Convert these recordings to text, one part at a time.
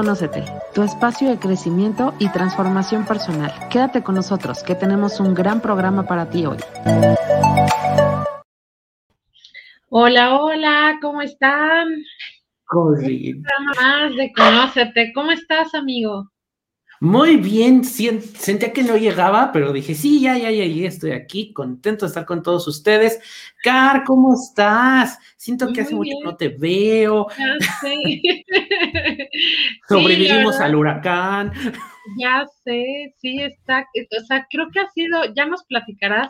Conócete, tu espacio de crecimiento y transformación personal. Quédate con nosotros, que tenemos un gran programa para ti hoy. Hola, hola, ¿cómo están? Correcto. más de Conócete. ¿Cómo estás, amigo? Muy bien, sentía que no llegaba, pero dije, sí, ya, ya, ya, ya estoy aquí, contento de estar con todos ustedes. Car, ¿cómo estás? Siento que hace mucho que no te veo. Ya sé. Sobrevivimos al huracán. Ya sé, sí, está, o sea, creo que ha sido, ya nos platicarás,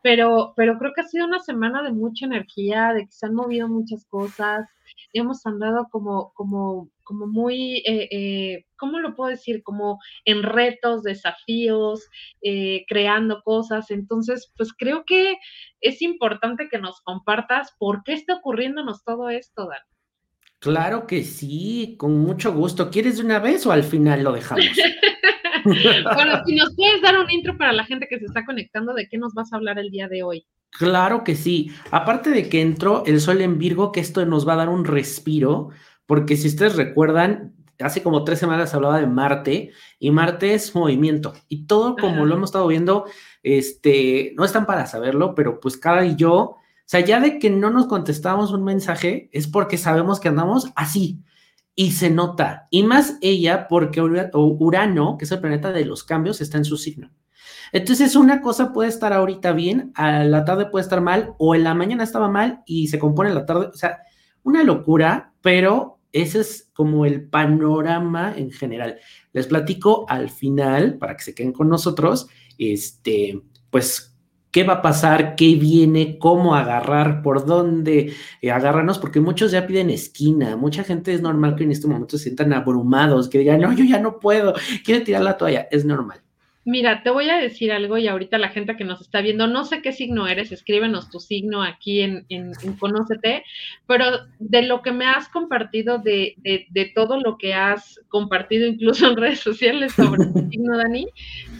pero, pero creo que ha sido una semana de mucha energía, de que se han movido muchas cosas, hemos andado como, como, como muy, eh, eh, ¿cómo lo puedo decir? Como en retos, desafíos, eh, creando cosas. Entonces, pues creo que es importante que nos compartas por qué está ocurriéndonos todo esto, Dan. Claro que sí, con mucho gusto. ¿Quieres de una vez o al final lo dejamos? bueno, si nos puedes dar un intro para la gente que se está conectando, ¿de qué nos vas a hablar el día de hoy? Claro que sí. Aparte de que entró el sol en Virgo, que esto nos va a dar un respiro, porque si ustedes recuerdan, hace como tres semanas hablaba de Marte, y Marte es movimiento, y todo como lo hemos estado viendo, este, no están para saberlo, pero pues cada y yo, o sea, ya de que no nos contestamos un mensaje, es porque sabemos que andamos así, y se nota, y más ella, porque Urano, que es el planeta de los cambios, está en su signo. Entonces, una cosa puede estar ahorita bien, a la tarde puede estar mal, o en la mañana estaba mal y se compone en la tarde. O sea, una locura, pero ese es como el panorama en general. Les platico al final, para que se queden con nosotros, este, pues qué va a pasar, qué viene, cómo agarrar, por dónde eh, agarrarnos, porque muchos ya piden esquina, mucha gente es normal que en este momento se sientan abrumados, que digan, no, yo ya no puedo, quiero tirar la toalla, es normal. Mira, te voy a decir algo y ahorita la gente que nos está viendo, no sé qué signo eres, escríbenos tu signo aquí en, en, Conócete, pero de lo que me has compartido, de, de, de, todo lo que has compartido incluso en redes sociales sobre tu signo, Dani,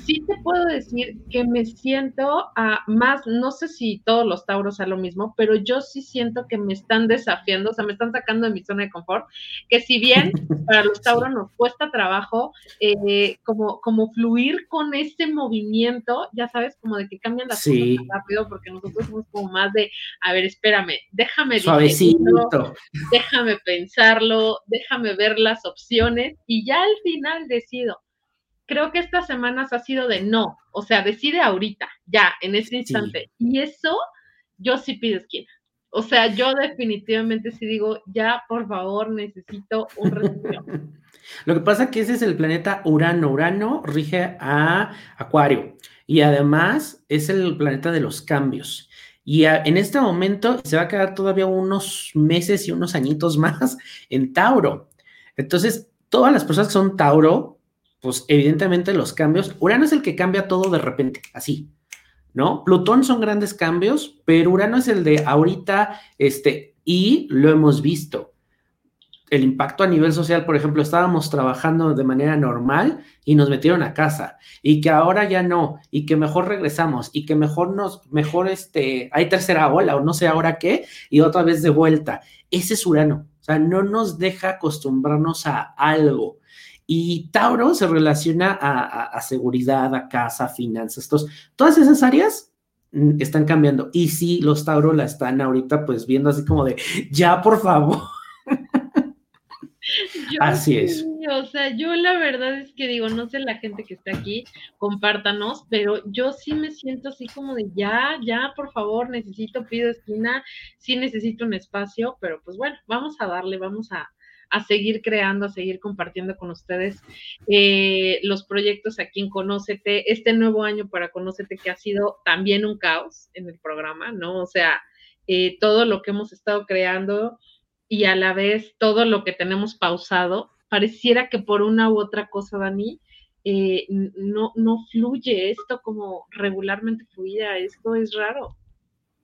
sí te puedo decir que me siento a más, no sé si todos los tauros a lo mismo, pero yo sí siento que me están desafiando, o sea, me están sacando de mi zona de confort, que si bien para los tauros nos cuesta trabajo eh, como, como fluir con este movimiento, ya sabes, como de que cambian las cosas más rápido, porque nosotros somos como más de, a ver, espérame, déjame Suavecito. déjame pensarlo, déjame ver las opciones y ya al final decido. Creo que estas semanas ha sido de no, o sea, decide ahorita, ya, en este instante. Y eso yo sí pido esquina. O sea, yo definitivamente sí digo, ya, por favor, necesito un respiro. Lo que pasa es que ese es el planeta Urano. Urano rige a Acuario y además es el planeta de los cambios. Y en este momento se va a quedar todavía unos meses y unos añitos más en Tauro. Entonces, todas las personas que son Tauro, pues evidentemente los cambios, Urano es el que cambia todo de repente, así, ¿no? Plutón son grandes cambios, pero Urano es el de ahorita, este, y lo hemos visto el impacto a nivel social, por ejemplo, estábamos trabajando de manera normal y nos metieron a casa y que ahora ya no y que mejor regresamos y que mejor nos, mejor este, hay tercera ola o no sé ahora qué y otra vez de vuelta. Ese es Urano, o sea, no nos deja acostumbrarnos a algo. Y Tauro se relaciona a, seguridad, a casa, finanzas, todas esas áreas mm, están cambiando. Y sí, los Tauro la están ahorita pues viendo así como de, ya por favor. Así es. o sea, yo la verdad es que digo, no sé la gente que está aquí, compártanos, pero yo sí me siento así como de ya, ya, por favor, necesito, pido esquina, sí necesito un espacio, pero pues bueno, vamos a darle, vamos a, seguir creando, a seguir compartiendo con ustedes eh, los proyectos aquí en Conócete, este nuevo año para Conócete que ha sido también un caos en el programa, ¿no? O sea, eh, todo lo que hemos estado creando y a la vez todo lo que tenemos pausado, pareciera que por una u otra cosa, Dani, eh, no, no fluye esto como regularmente fluía, esto es raro.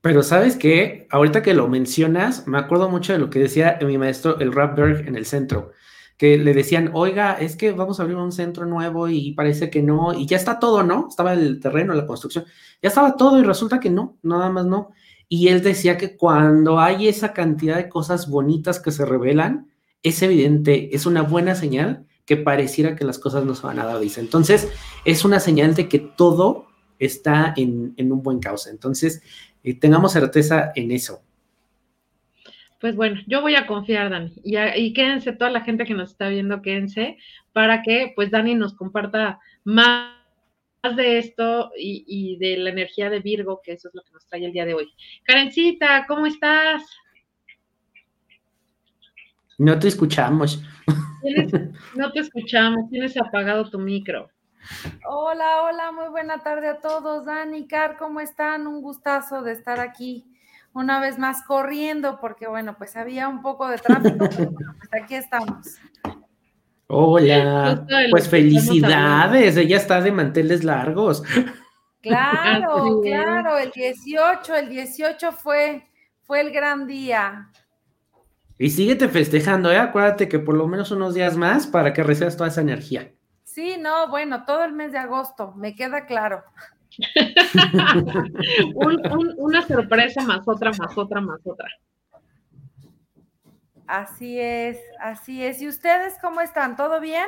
Pero sabes qué, ahorita que lo mencionas, me acuerdo mucho de lo que decía mi maestro, el Rapberg, en el centro, que le decían, oiga, es que vamos a abrir un centro nuevo y parece que no, y ya está todo, ¿no? Estaba el terreno, la construcción, ya estaba todo y resulta que no, nada más no. Y él decía que cuando hay esa cantidad de cosas bonitas que se revelan, es evidente, es una buena señal que pareciera que las cosas no se van a dar, dice. Entonces, es una señal de que todo está en, un buen causa. Entonces, eh, tengamos certeza en eso. Pues bueno, yo voy a confiar, Dani. Y, y, quédense, toda la gente que nos está viendo, quédense, para que pues Dani nos comparta más de esto y, y, de la energía de Virgo, que eso es lo que nos trae el día de hoy. Karencita, ¿cómo estás? No te escuchamos. No te escuchamos, tienes apagado tu micro. Hola, hola, muy buena tarde a todos. Dani, Car, ¿cómo están? Un gustazo de estar aquí una vez más corriendo, porque bueno, pues había un poco de tráfico, pero bueno, pues aquí estamos. Hola, pues felicidades, ella está de manteles largos. Claro, claro, el 18, el 18 fue, fue el gran día. Y síguete festejando, ¿eh? Acuérdate que por lo menos unos días más para que recibas toda esa energía. Sí, no, bueno, todo el mes de agosto, me queda claro. una sorpresa más otra, más otra, más otra. Así es, así es. ¿Y ustedes cómo están? ¿Todo bien?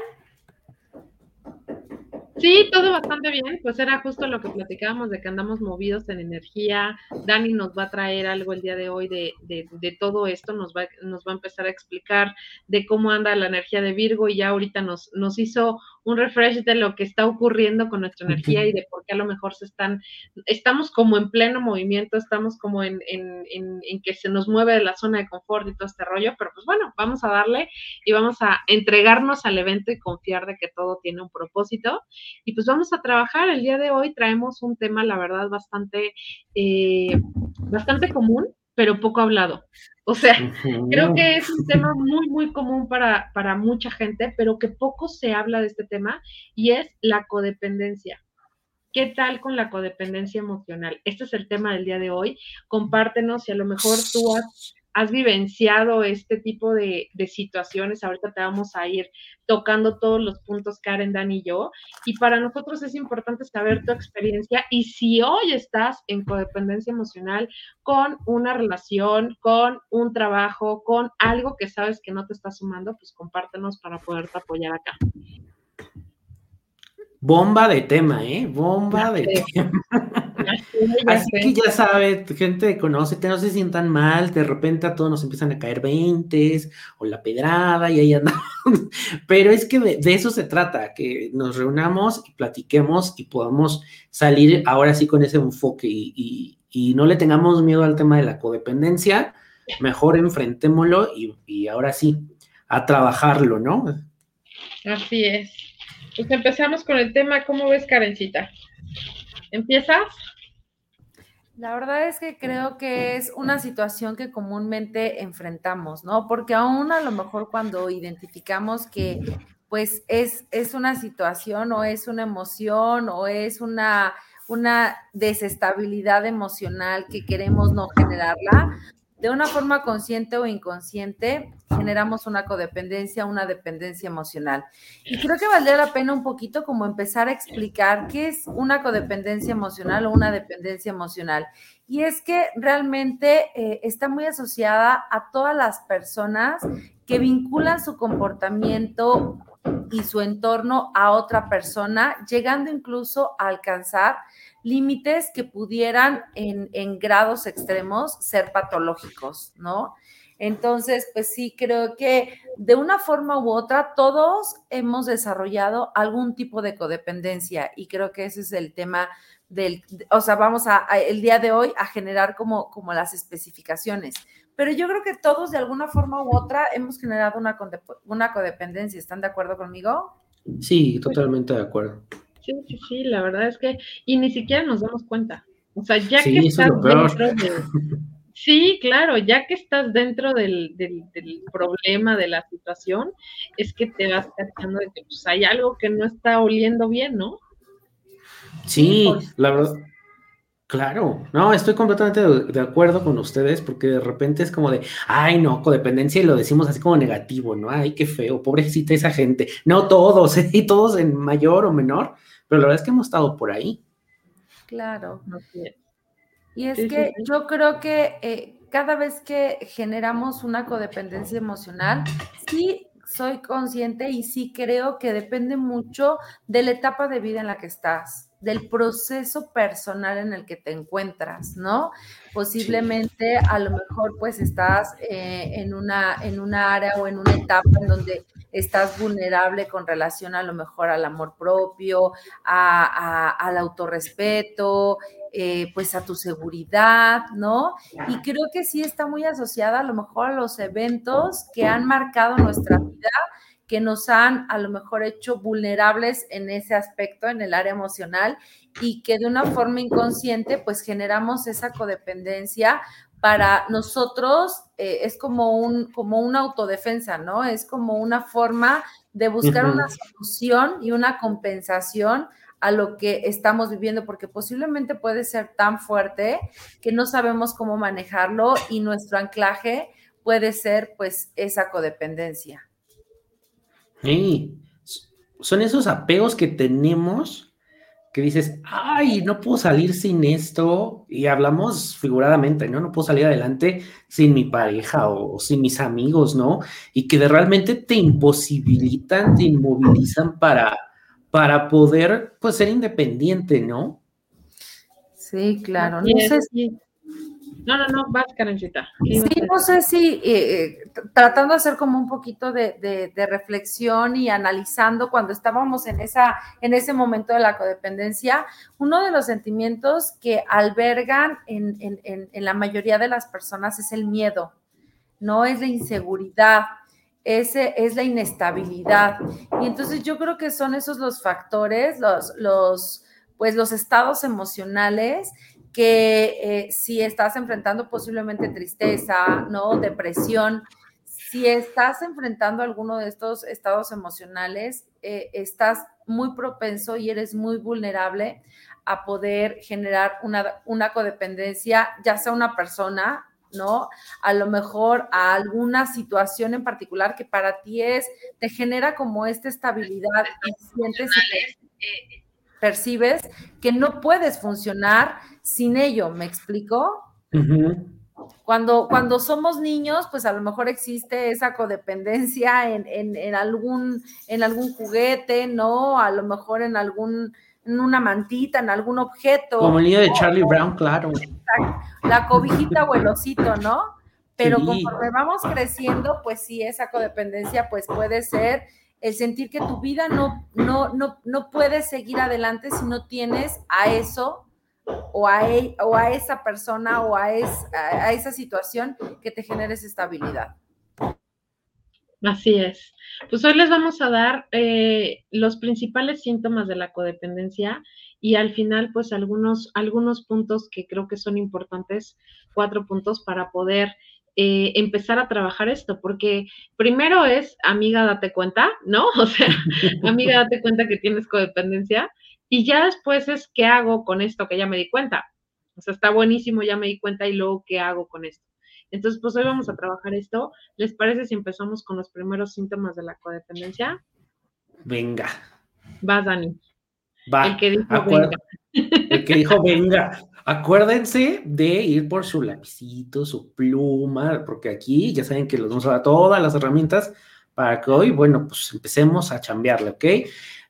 Sí, todo bastante bien, pues era justo lo que platicábamos de que andamos movidos en energía. Dani nos va a traer algo el día de hoy de, de, de, todo esto, nos va, nos va a empezar a explicar de cómo anda la energía de Virgo y ya ahorita nos, nos hizo un refresh de lo que está ocurriendo con nuestra energía y de por qué a lo mejor se están, estamos como en pleno movimiento, estamos como en, en, en, que se nos mueve de la zona de confort y todo este rollo, pero pues bueno, vamos a darle y vamos a entregarnos al evento y confiar de que todo tiene un propósito. Y pues vamos a trabajar. El día de hoy traemos un tema, la verdad, bastante, eh, bastante común, pero poco hablado. O sea, creo que es un tema muy, muy común para, para mucha gente, pero que poco se habla de este tema y es la codependencia. ¿Qué tal con la codependencia emocional? Este es el tema del día de hoy. Compártenos si a lo mejor tú has has vivenciado este tipo de, situaciones. Ahorita te vamos a ir tocando todos los puntos, Karen, Dan y yo. Y para nosotros es importante saber tu experiencia y si hoy estás en codependencia emocional con una relación, con un trabajo, con algo que sabes que no te está sumando, pues compártenos para poderte apoyar acá. Bomba de tema, ¿eh? Bomba de tema. Así que ya sabe, gente conoce, que no se sientan mal, de repente a todos nos empiezan a caer veintes o la pedrada y ahí andamos. Pero es que de, eso se trata, que nos reunamos y platiquemos y podamos salir ahora sí con ese enfoque y, no le tengamos miedo al tema de la codependencia, mejor enfrentémoslo y, y ahora sí, a trabajarlo, ¿no? Así es. Pues empezamos con el tema, ¿cómo ves, Karencita? ¿Empiezas? La verdad es que creo que es una situación que comúnmente enfrentamos, ¿no? Porque aún a lo mejor cuando identificamos que pues es, es una situación o es una emoción o es una, una desestabilidad emocional que queremos no generarla, de una forma consciente o inconsciente, generamos una codependencia, una dependencia emocional. Y creo que valdría la pena un poquito como empezar a explicar qué es una codependencia emocional o una dependencia emocional. Y es que realmente eh, está muy asociada a todas las personas que vinculan su comportamiento y su entorno a otra persona, llegando incluso a alcanzar límites que pudieran en, grados extremos ser patológicos, ¿no? Entonces, pues sí, creo que de una forma u otra todos hemos desarrollado algún tipo de codependencia y creo que ese es el tema del, o sea, vamos a, el día de hoy a generar como, como las especificaciones. Pero yo creo que todos de alguna forma u otra hemos generado una, una codependencia. ¿Están de acuerdo conmigo? Sí, totalmente de acuerdo. Sí, sí, sí, la verdad es que, y ni siquiera nos damos cuenta. O sea, ya que estás dentro de, Sí, claro, ya que estás dentro del, del, problema, de la situación, es que te vas cachando de que pues, hay algo que no está oliendo bien, ¿no? Sí, la verdad. Claro, no, estoy completamente de, acuerdo con ustedes porque de repente es como de, ay, no, codependencia y lo decimos así como negativo, ¿no? Ay, qué feo, pobrecita esa gente. No todos, y todos en mayor o menor, pero la verdad es que hemos estado por ahí. Claro. Y es que yo creo que, eh, cada vez que generamos una codependencia emocional, sí soy consciente y sí creo que depende mucho de la etapa de vida en la que estás del proceso personal en el que te encuentras, ¿no? Posiblemente a lo mejor pues estás eh, en, una, en una área o en una etapa en donde estás vulnerable con relación a lo mejor al amor propio, al autorrespeto, eh, pues a tu seguridad, ¿no? Y creo que sí está muy asociada a lo mejor a los eventos que han marcado nuestra vida que nos han a lo mejor hecho vulnerables en ese aspecto, en el área emocional, y que de una forma inconsciente pues generamos esa codependencia para nosotros eh, es como, un, como una autodefensa, ¿no? Es como una forma de buscar una solución y una compensación a lo que estamos viviendo, porque posiblemente puede ser tan fuerte que no sabemos cómo manejarlo y nuestro anclaje puede ser pues esa codependencia. Sí, son esos apegos que tenemos que dices, ay, no puedo salir sin esto, y hablamos figuradamente, ¿no? No puedo salir adelante sin mi pareja o, sin mis amigos, ¿no? Y que de realmente te imposibilitan, te inmovilizan para, para poder, pues, ser independiente, ¿no? Sí, claro. No sé si no, no, no, vas, Karencita. Sí, no sé si eh, eh, tratando de hacer como un poquito de, reflexión y analizando cuando estábamos en, esa, en ese momento de la codependencia, uno de los sentimientos que albergan en, en la mayoría de las personas es el miedo, no es la inseguridad, ese es la inestabilidad. Y entonces yo creo que son esos los factores, los, los, pues los estados emocionales que eh, si estás enfrentando posiblemente tristeza, ¿no? Depresión, si estás enfrentando alguno de estos estados emocionales, eh, estás muy propenso y eres muy vulnerable a poder generar una, una codependencia, ya sea una persona, ¿no? A lo mejor a alguna situación en particular que para ti es, te genera como esta estabilidad y sientes percibes que no puedes funcionar sin ello, ¿me explico? Cuando, cuando somos niños, pues a lo mejor existe esa codependencia en, algún, en algún juguete, ¿no? A lo mejor en algún, en una mantita, en algún objeto. Como el niño de Charlie Brown, claro. La cobijita o el osito, ¿no? Pero conforme vamos creciendo, pues sí, esa codependencia pues puede ser el sentir que tu vida no, no, no, no puedes seguir adelante si no tienes a eso o a, e, o a esa persona o a, a esa situación que te genere esa estabilidad. Así es. Pues hoy les vamos a dar eh, los principales síntomas de la codependencia y al final, pues algunos, algunos puntos que creo que son importantes, cuatro puntos para poder eh, empezar a trabajar esto, porque primero es, amiga, date cuenta, ¿no? O sea, amiga, date cuenta que tienes codependencia, y ya después es, ¿qué hago con esto que ya me di cuenta? O sea, está buenísimo, ya me di cuenta, y luego, ¿qué hago con esto? Entonces, pues hoy vamos a trabajar esto. ¿Les parece si empezamos con los primeros síntomas de la codependencia? Venga. Va, Dani. Va. El que dijo venga. El que dijo venga. Acuérdense de ir por su lapicito, su pluma, porque aquí ya saben que los vamos a dar todas las herramientas para que hoy, bueno, pues empecemos a chambearle, ¿ok?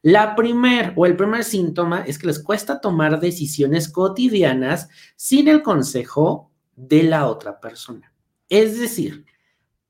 La primer o el primer síntoma es que les cuesta tomar decisiones cotidianas sin el consejo de la otra persona. Es decir,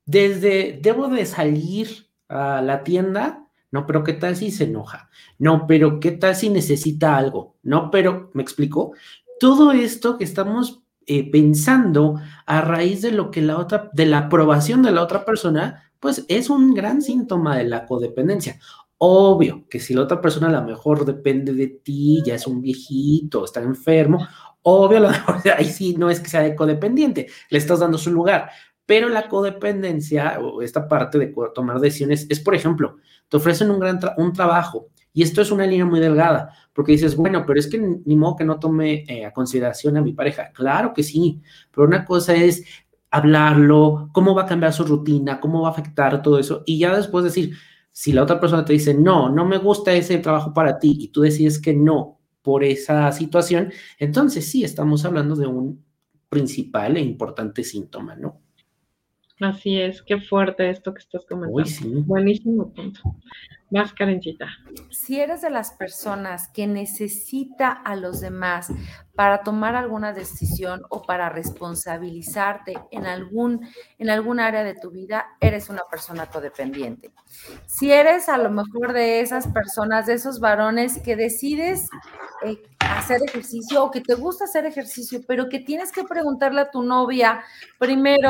desde debo de salir a la tienda, no, pero ¿qué tal si se enoja? No, pero ¿qué tal si necesita algo? No, pero, ¿me explico? todo esto que estamos eh, pensando a raíz de lo que la otra, de la aprobación de la otra persona, pues es un gran síntoma de la codependencia. Obvio que si la otra persona a lo mejor depende de ti, ya es un viejito, está enfermo, obvio, a lo mejor ahí sí no es que sea codependiente, le estás dando su lugar. Pero la codependencia o esta parte de tomar decisiones es, por ejemplo, te ofrecen un gran un trabajo y esto es una línea muy delgada, porque dices, bueno, pero es que ni modo que no tome eh, a consideración a mi pareja. Claro que sí, pero una cosa es hablarlo, cómo va a cambiar su rutina, cómo va a afectar todo eso, y ya después decir, si la otra persona te dice, no, no me gusta ese trabajo para ti, y tú decides que no por esa situación, entonces sí, estamos hablando de un principal e importante síntoma, ¿no? Así es, qué fuerte esto que estás comentando. Uy, sí. Buenísimo punto. Más Karencita. Si eres de las personas que necesita a los demás para tomar alguna decisión o para responsabilizarte en algún, en algún área de tu vida, eres una persona codependiente. Si eres a lo mejor de esas personas, de esos varones que decides eh, hacer ejercicio o que te gusta hacer ejercicio, pero que tienes que preguntarle a tu novia primero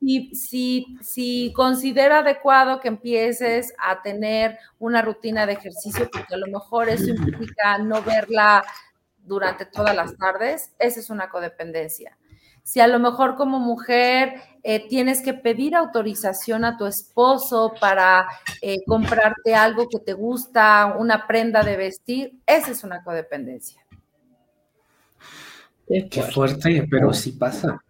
si, si, si considera adecuado que empieces a tener una rutina de ejercicio, porque a lo mejor eso implica no verla durante todas las tardes, esa es una codependencia. Si a lo mejor como mujer eh, tienes que pedir autorización a tu esposo para eh, comprarte algo que te gusta, una prenda de vestir, esa es una codependencia. Qué fuerte, pero sí pasa.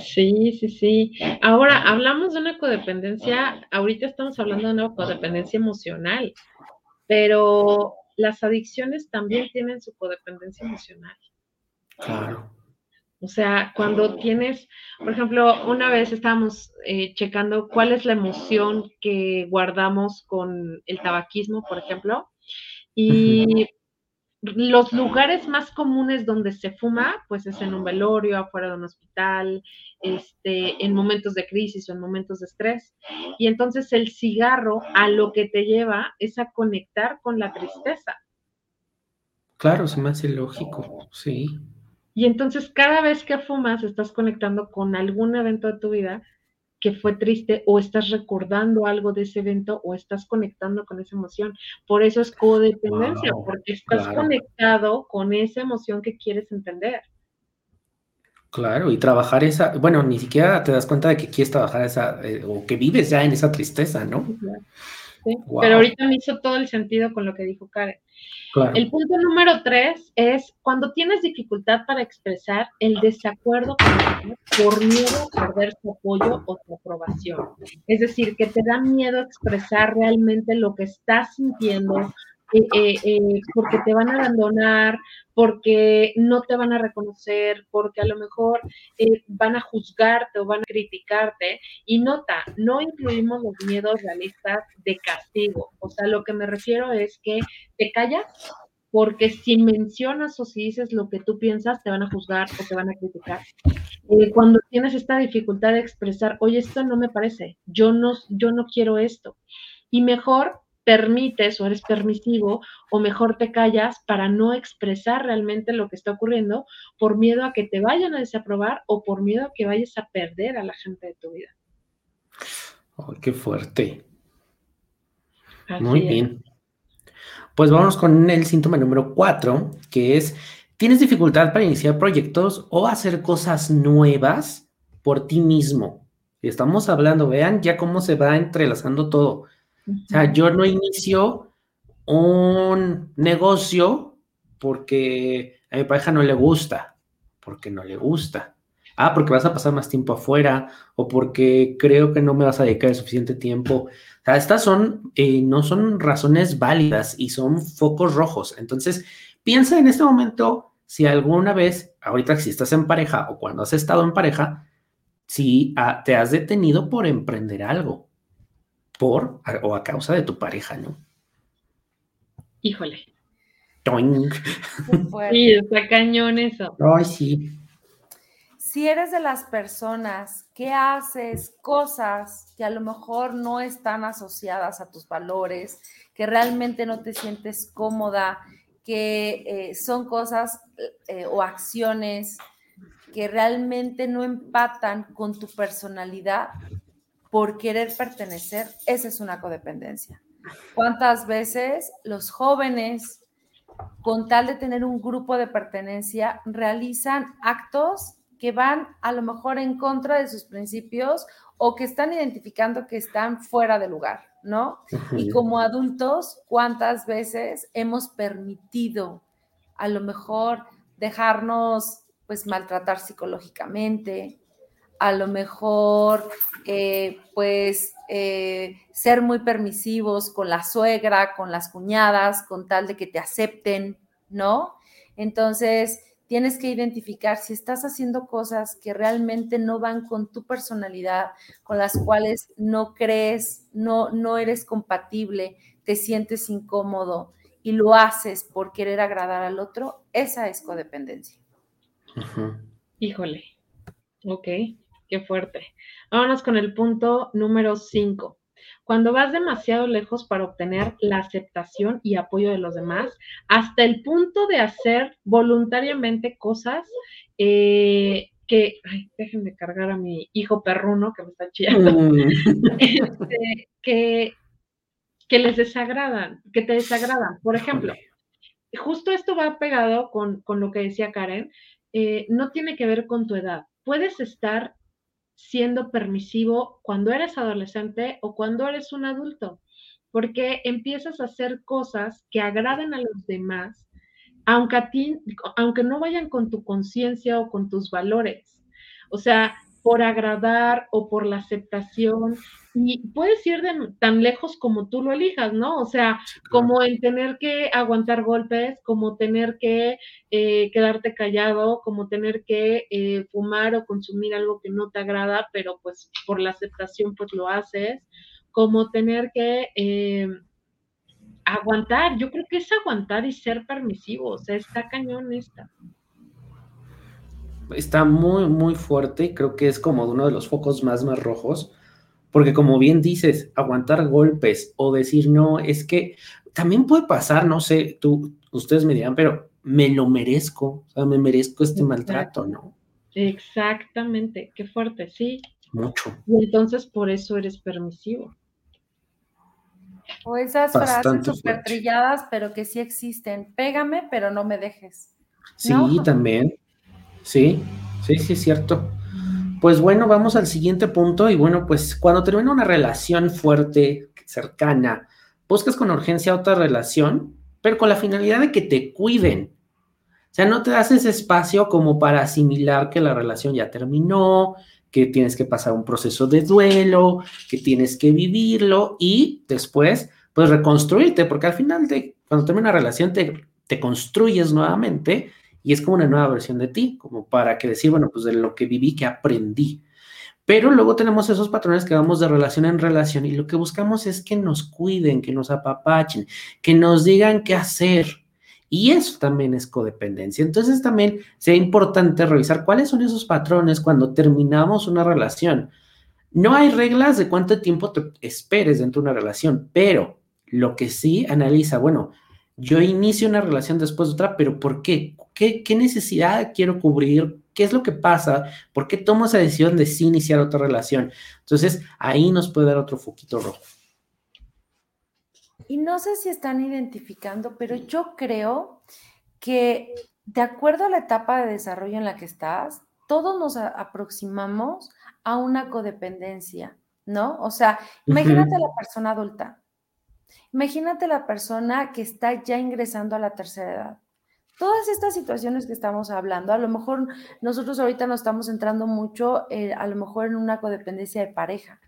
Sí, sí, sí. Ahora, hablamos de una codependencia, ahorita estamos hablando de una codependencia emocional, pero las adicciones también tienen su codependencia emocional. Claro. O sea, cuando tienes, por ejemplo, una vez estábamos eh, checando cuál es la emoción que guardamos con el tabaquismo, por ejemplo, y los lugares más comunes donde se fuma, pues es en un velorio, afuera de un hospital, este, en momentos de crisis o en momentos de estrés. Y entonces el cigarro a lo que te lleva es a conectar con la tristeza. Claro, se me hace lógico, sí. Y entonces cada vez que fumas estás conectando con algún evento de tu vida que fue triste o estás recordando algo de ese evento o estás conectando con esa emoción. Por eso es codependencia, porque estás conectado con esa emoción que quieres entender. Claro, y trabajar esa, bueno, ni siquiera te das cuenta de que quieres trabajar esa, eh, o que vives ya en esa tristeza, ¿no? Sí, Pero ahorita me hizo todo el sentido con lo que dijo Karen. El punto número tres es cuando tienes dificultad para expresar el desacuerdo por miedo a perder su apoyo o su aprobación. Es decir, que te da miedo expresar realmente lo que estás sintiendo, eh, eh, eh, porque te van a abandonar, porque no te van a reconocer, porque a lo mejor van a juzgarte o van a criticarte. Y nota, no incluimos los miedos realistas de castigo. O sea, lo que me refiero es que te callas porque si mencionas o si dices lo que tú piensas, te van a juzgar o te van a criticar. cuando tienes esta dificultad de expresar, oye, esto no me parece, yo no, yo no quiero esto. Y mejor permites o eres permisivo o mejor te callas para no expresar realmente lo que está ocurriendo por miedo a que te vayan a desaprobar o por miedo a que vayas a perder a la gente de tu vida. ¡Ay, qué fuerte! Muy bien. Pues vamos con el síntoma número cuatro, que es, ¿tienes dificultad para iniciar proyectos o hacer cosas nuevas por ti mismo? Estamos hablando, vean ya cómo se va entrelazando todo o sea, yo no inicio un negocio porque a mi pareja no le gusta, porque no le gusta. Ah, porque vas a pasar más tiempo afuera o porque creo que no me vas a dedicar el suficiente tiempo. Estas son, eh, no son razones válidas y son focos rojos. Entonces, piensa en este momento si alguna vez, ahorita si estás en pareja o cuando has estado en pareja, si ah, te has detenido por emprender algo por o a causa de tu pareja, ¿no? Híjole. Sí, está cañón eso. Ay, sí. Si eres de las personas que haces cosas que a lo mejor no están asociadas a tus valores, que realmente no te sientes cómoda, que eh, son cosas eh, o acciones que realmente no empatan con tu personalidad, por querer pertenecer, esa es una codependencia. ¿Cuántas veces los jóvenes, con tal de tener un grupo de pertenencia, realizan actos que van a lo mejor en contra de sus principios o que están identificando que están fuera de lugar, ¿no? Y como adultos, ¿cuántas veces hemos permitido a lo mejor dejarnos pues maltratar psicológicamente, a lo mejor, eh, pues, eh, ser muy permisivos con la suegra, con las cuñadas, con tal de que te acepten, ¿no? Entonces, tienes que identificar si estás haciendo cosas que realmente no van con tu personalidad, con las cuales no crees, no, no eres compatible, te sientes incómodo y lo haces por querer agradar al otro, esa es codependencia. Híjole, ok, qué fuerte. Vámonos con el punto número 5. Cuando vas demasiado lejos para obtener la aceptación y apoyo de los demás, hasta el punto de hacer voluntariamente cosas eh, que, ay, déjenme cargar a mi hijo perruno que me está chillando, mm. este, que, que les desagradan, que te desagradan. Por ejemplo, justo esto va pegado con, con lo que decía Karen, eh, no tiene que ver con tu edad. Puedes estar siendo permisivo cuando eres adolescente o cuando eres un adulto, porque empiezas a hacer cosas que agraden a los demás, aunque a ti, aunque no vayan con tu conciencia o con tus valores. O sea, por agradar o por la aceptación. Y puedes ir de, tan lejos como tú lo elijas, ¿no? O sea, como en tener que aguantar golpes, como tener que eh, quedarte callado, como tener que eh, fumar o consumir algo que no te agrada, pero pues por la aceptación pues lo haces, como tener que... Eh, aguantar, yo creo que es aguantar y ser permisivo, o sea, está cañón esta está muy, muy fuerte. Creo que es como uno de los focos más, más rojos. Porque como bien dices, aguantar golpes o decir no, es que también puede pasar, no sé, tú, ustedes me dirán, pero me lo merezco, o sea, me merezco este maltrato, ¿no? Exactamente, qué fuerte, sí. Mucho. Y entonces por eso eres permisivo. O esas frases súper trilladas, pero que sí existen. Pégame, pero no me dejes. Sí, también. Sí, sí, sí, es cierto. Pues bueno, vamos al siguiente punto y bueno, pues cuando termina una relación fuerte, cercana, buscas con urgencia otra relación, pero con la finalidad de que te cuiden. O sea, no te das ese espacio como para asimilar que la relación ya terminó, que tienes que pasar un proceso de duelo, que tienes que vivirlo y después, pues reconstruirte, porque al final, de, cuando termina una relación, te, te construyes nuevamente y es como una nueva versión de ti, como para que decir, bueno, pues de lo que viví, que aprendí. Pero luego tenemos esos patrones que vamos de relación en relación y lo que buscamos es que nos cuiden, que nos apapachen, que nos digan qué hacer. Y eso también es codependencia. Entonces también sería importante revisar cuáles son esos patrones cuando terminamos una relación. No hay reglas de cuánto tiempo te esperes dentro de una relación, pero lo que sí analiza, bueno, yo inicio una relación después de otra, pero ¿por qué? ¿Qué, necesidad quiero cubrir? ¿Qué es lo que pasa? ¿Por qué tomo esa decisión de sí iniciar otra relación? Entonces, ahí nos puede dar otro foquito rojo. Y no sé si están identificando, pero yo creo que de acuerdo a la etapa de desarrollo en la que estás, todos nos aproximamos a una codependencia, ¿no? O sea, imagínate a la persona adulta. Imagínate la persona que está ya ingresando a la tercera edad. Todas estas situaciones que estamos hablando, a lo mejor nosotros ahorita nos estamos entrando mucho, eh, a lo mejor en una codependencia de pareja,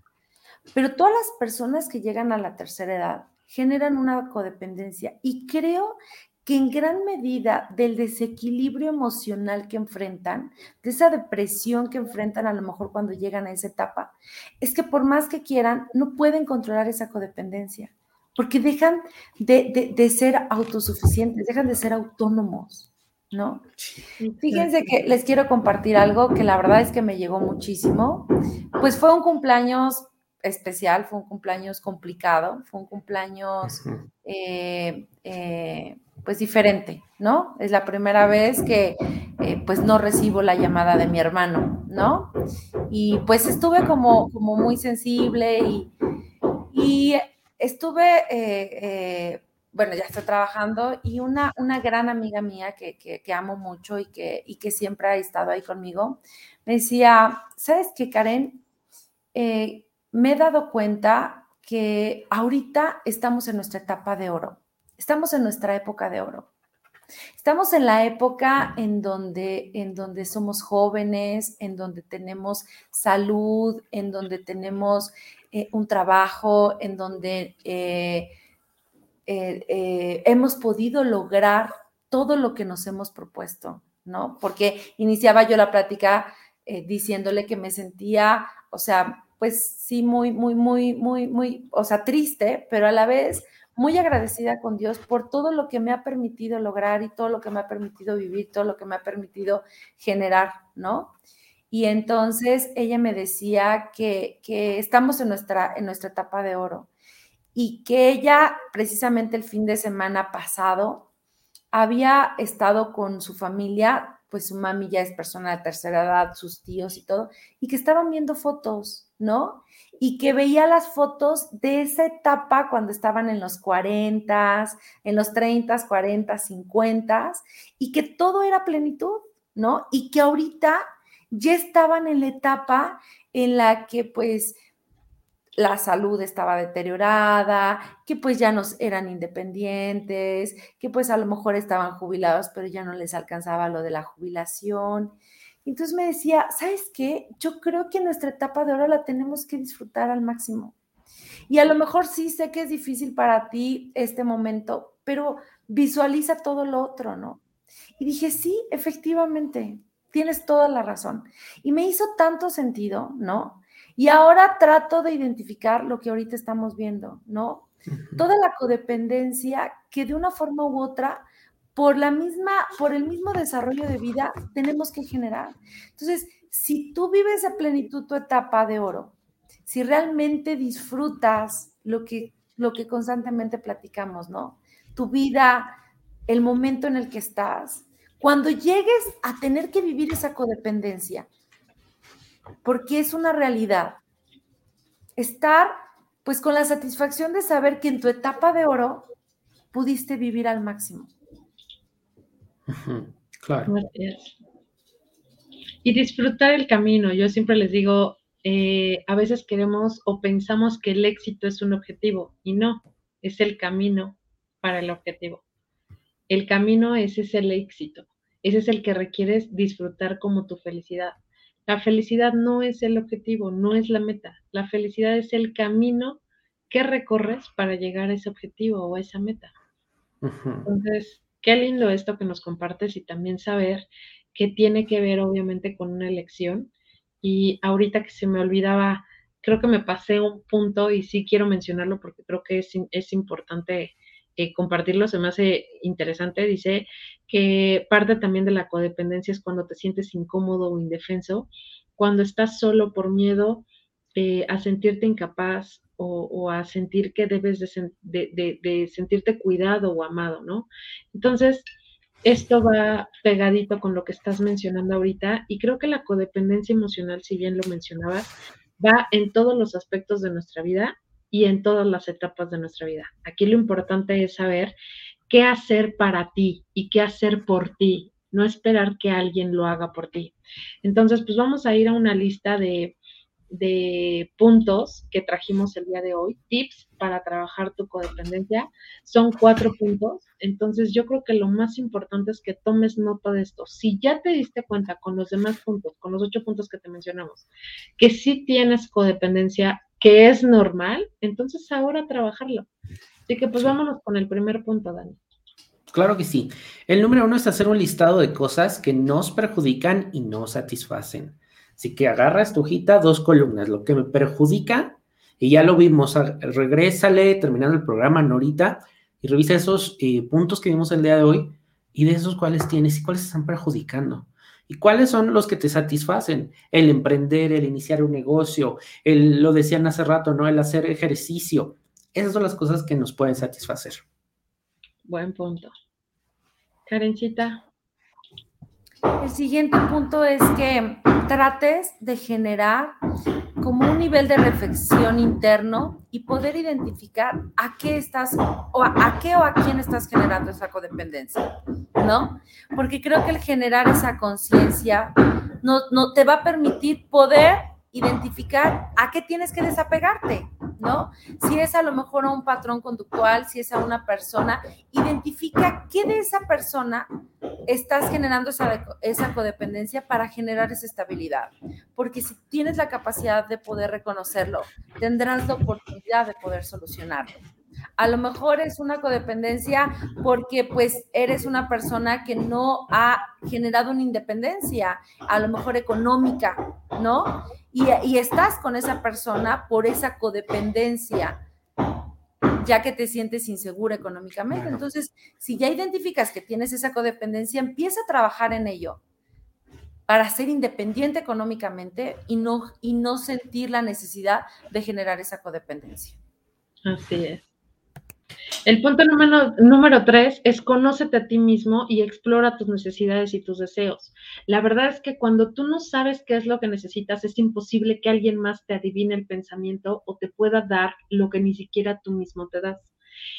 pero todas las personas que llegan a la tercera edad generan una codependencia y creo que en gran medida del desequilibrio emocional que enfrentan, de esa depresión que enfrentan a lo mejor cuando llegan a esa etapa, es que por más que quieran, no pueden controlar esa codependencia porque dejan de, ser autosuficientes, dejan de ser autónomos, ¿no? Fíjense que les quiero compartir algo que la verdad es que me llegó muchísimo. Pues fue un cumpleaños especial, fue un cumpleaños complicado, fue un cumpleaños eh, eh, pues diferente, ¿no? Es la primera vez que eh, pues no recibo la llamada de mi hermano, ¿no? Y pues estuve como, como muy sensible y, y estuve, eh, eh, bueno, ya estoy trabajando y una, una gran amiga mía que, que, amo mucho y que, y que siempre ha estado ahí conmigo, me decía, ¿sabes qué, Karen? Eh, me he dado cuenta que ahorita estamos en nuestra etapa de oro, estamos en nuestra época de oro. Estamos en la época en donde, en donde somos jóvenes, en donde tenemos salud, en donde tenemos eh, un trabajo en donde eh, eh, hemos podido lograr todo lo que nos hemos propuesto. ¿no? Porque iniciaba yo la plática diciéndole que me sentía, o sea, pues sí, muy, muy, muy, muy, muy, o sea, triste, pero a la vez muy agradecida con Dios por todo lo que me ha permitido lograr y todo lo que me ha permitido vivir, todo lo que me ha permitido generar, ¿no? Y entonces ella me decía que, que estamos en nuestra, en nuestra etapa de oro y que ella precisamente el fin de semana pasado había estado con su familia, pues su mami ya es persona de tercera edad, sus tíos y todo, y que estaban viendo fotos, ¿no? Y que veía las fotos de esa etapa cuando estaban en los 40, en los 30, 40, 50, y que todo era plenitud, ¿no? Y que ahorita ya estaban en la etapa en la que pues la salud estaba deteriorada, que pues ya no eran independientes, que pues a lo mejor estaban jubilados, pero ya no les alcanzaba lo de la jubilación. Entonces me decía, ¿sabes qué? Yo creo que nuestra etapa de oro la tenemos que disfrutar al máximo. Y a lo mejor sí sé que es difícil para ti este momento, pero visualiza todo lo otro, ¿no? Y dije, sí, efectivamente, tienes toda la razón. Y me hizo tanto sentido, ¿no? Y ahora trato de identificar lo que ahorita estamos viendo, ¿no? Toda la codependencia que de una forma u otra, por la misma, por el mismo desarrollo de vida, tenemos que generar. Entonces, si tú vives a plenitud tu etapa de oro, si realmente disfrutas lo que, lo que constantemente platicamos, ¿no? Tu vida, el momento en el que estás, cuando llegues a tener que vivir esa codependencia, porque es una realidad. Estar pues con la satisfacción de saber que en tu etapa de oro pudiste vivir al máximo. Claro. Y disfrutar el camino. Yo siempre les digo, eh, a veces queremos o pensamos que el éxito es un objetivo y no, es el camino para el objetivo. El camino ese es el éxito, ese es el que requieres disfrutar como tu felicidad. La felicidad no es el objetivo, no es la meta. La felicidad es el camino que recorres para llegar a ese objetivo o a esa meta. Entonces, qué lindo esto que nos compartes y también saber que tiene que ver obviamente con una elección. Y ahorita que se me olvidaba, creo que me pasé un punto y sí quiero mencionarlo porque creo que es, es importante eh, compartirlo, se me hace interesante. Dice que parte también de la codependencia es cuando te sientes incómodo o indefenso, cuando estás solo por miedo eh, a sentirte incapaz o, a sentir que debes de, de, sentirte cuidado o amado, ¿no? Entonces, esto va pegadito con lo que estás mencionando ahorita y creo que la codependencia emocional, si bien lo mencionabas, va en todos los aspectos de nuestra vida y en todas las etapas de nuestra vida. Aquí lo importante es saber qué hacer para ti y qué hacer por ti, no esperar que alguien lo haga por ti. Entonces, pues vamos a ir a una lista de, de puntos que trajimos el día de hoy, tips para trabajar tu codependencia. Son cuatro puntos. Entonces, yo creo que lo más importante es que tomes nota de esto. Si ya te diste cuenta con los demás puntos, con los ocho puntos que te mencionamos, que sí tienes codependencia, que es normal, entonces ahora trabajarlo. Así que pues vámonos con el primer punto, Dani. Claro que sí. El número uno es hacer un listado de cosas que nos perjudican y no satisfacen. Así que agarras tu hojita, dos columnas, lo que me perjudica, y ya lo vimos, regrésale terminando el programa, Norita, y revisa esos eh, puntos que vimos el día de hoy y de esos cuáles tienes y cuáles están perjudicando. ¿Y cuáles son los que te satisfacen? El emprender, el iniciar un negocio, el, lo decían hace rato, ¿no? El hacer ejercicio. Esas son las cosas que nos pueden satisfacer. Buen punto. Karencita. El siguiente punto es que trates de generar como un nivel de reflexión interno y poder identificar a qué estás o a, qué o a quién estás generando esa codependencia, ¿no? Porque creo que el generar esa conciencia no, no te va a permitir poder identificar a qué tienes que desapegarte, ¿no? Si es a lo mejor a un patrón conductual, si es a una persona, identifica qué de esa persona estás generando esa, esa codependencia para generar esa estabilidad. Porque si tienes la capacidad de poder reconocerlo, tendrás la oportunidad de poder solucionarlo. A lo mejor es una codependencia porque pues eres una persona que no ha generado una independencia, a lo mejor económica, ¿no? Y, y estás con esa persona por esa codependencia ya que te sientes insegura económicamente. Entonces, si ya identificas que tienes esa codependencia, empieza a trabajar en ello para ser independiente económicamente y no, y no sentir la necesidad de generar esa codependencia. Así es. El punto número, tres es conócete a ti mismo y explora tus necesidades y tus deseos. La verdad es que cuando tú no sabes qué es lo que necesitas, es imposible que alguien más te adivine el pensamiento o te pueda dar lo que ni siquiera tú mismo te das.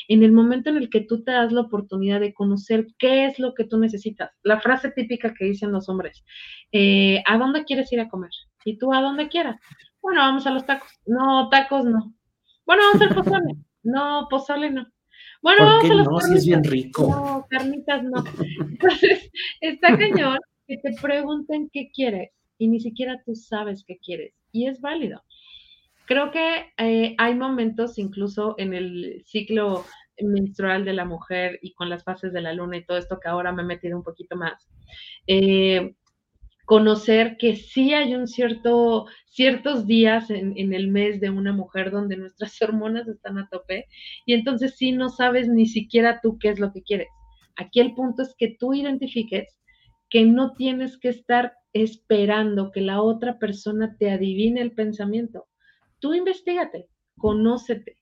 En el momento en el que tú te das la oportunidad de conocer qué es lo que tú necesitas, la frase típica que dicen los hombres, eh, ¿a dónde quieres ir a comer? ¿Y tú a dónde quieras? Bueno, vamos a los tacos. No, tacos no. Bueno, vamos al pozole. No, pozole no. Bueno, vamos a los no? Si es bien rico. No, carnitas no. Entonces, está cañón que te pregunten qué quieres y ni siquiera tú sabes qué quieres. Y es válido. Creo que eh, hay momentos, incluso en el ciclo menstrual de la mujer y con las fases de la luna y todo esto que ahora me he metido un poquito más, eh, conocer que sí hay un cierto, ciertos días en, en, el mes de una mujer donde nuestras hormonas están a tope y entonces sí no sabes ni siquiera tú qué es lo que quieres. Aquí el punto es que tú identifiques que no tienes que estar esperando que la otra persona te adivine el pensamiento. Tú investigate, conócete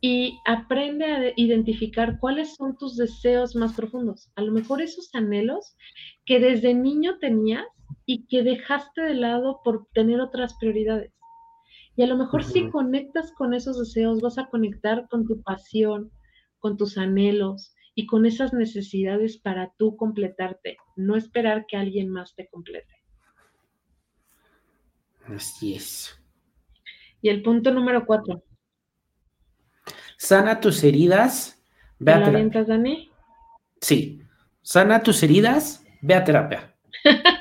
y aprende a identificar cuáles son tus deseos más profundos. A lo mejor esos anhelos que desde niño tenías y que dejaste de lado por tener otras prioridades. Y a lo mejor si conectas con esos deseos, vas a conectar con tu pasión, con tus anhelos y con esas necesidades para tú completarte, no esperar que alguien más te complete. Así es. Y el punto número cuatro. Sana tus heridas, ve a terapia. Dani? Sí. Sana tus heridas, ve a terapia.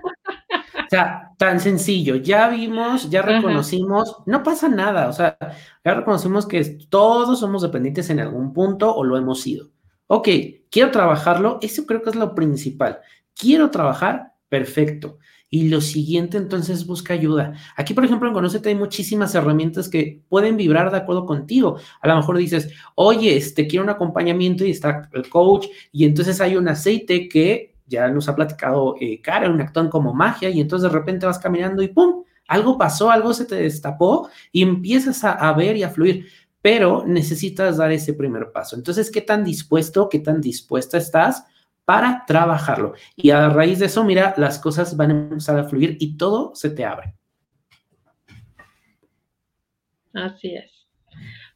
o sea, tan sencillo. Ya vimos, ya reconocimos, no pasa nada. O sea, ya reconocimos que todos somos dependientes en algún punto o lo hemos sido. Ok, quiero trabajarlo. Eso creo que es lo principal. Quiero trabajar, perfecto. Y lo siguiente, entonces, busca ayuda. Aquí, por ejemplo, en Conocete hay muchísimas herramientas que pueden vibrar de acuerdo contigo. A lo mejor dices, oye, este, quiero un acompañamiento y está el coach, y entonces hay un aceite que ya nos ha platicado eh, Karen, actúan como magia, y entonces de repente vas caminando y ¡pum! Algo pasó, algo se te destapó y empiezas a, a ver y a fluir pero necesitas dar ese primer paso. Entonces, ¿qué tan dispuesto, qué tan dispuesta estás para trabajarlo. Y a raíz de eso, mira, las cosas van a empezar a fluir y todo se te abre. Así es.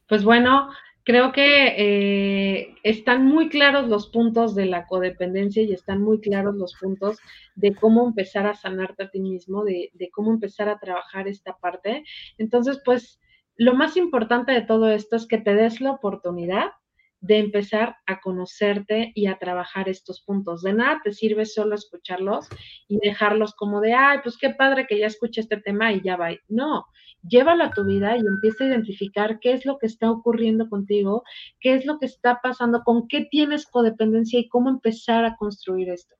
Pues bueno, creo que eh, están muy claros los puntos de la codependencia y están muy claros los puntos de cómo empezar a sanarte a ti mismo, de, de cómo empezar a trabajar esta parte. Entonces, pues lo más importante de todo esto es que te des la oportunidad de empezar a conocerte y a trabajar estos puntos. De nada te sirve solo escucharlos y dejarlos como de, ay, pues qué padre que ya escuché este tema y ya va. No, llévalo a tu vida y empieza a identificar qué es lo que está ocurriendo contigo, qué es lo que está pasando, con qué tienes codependencia y cómo empezar a construir esto.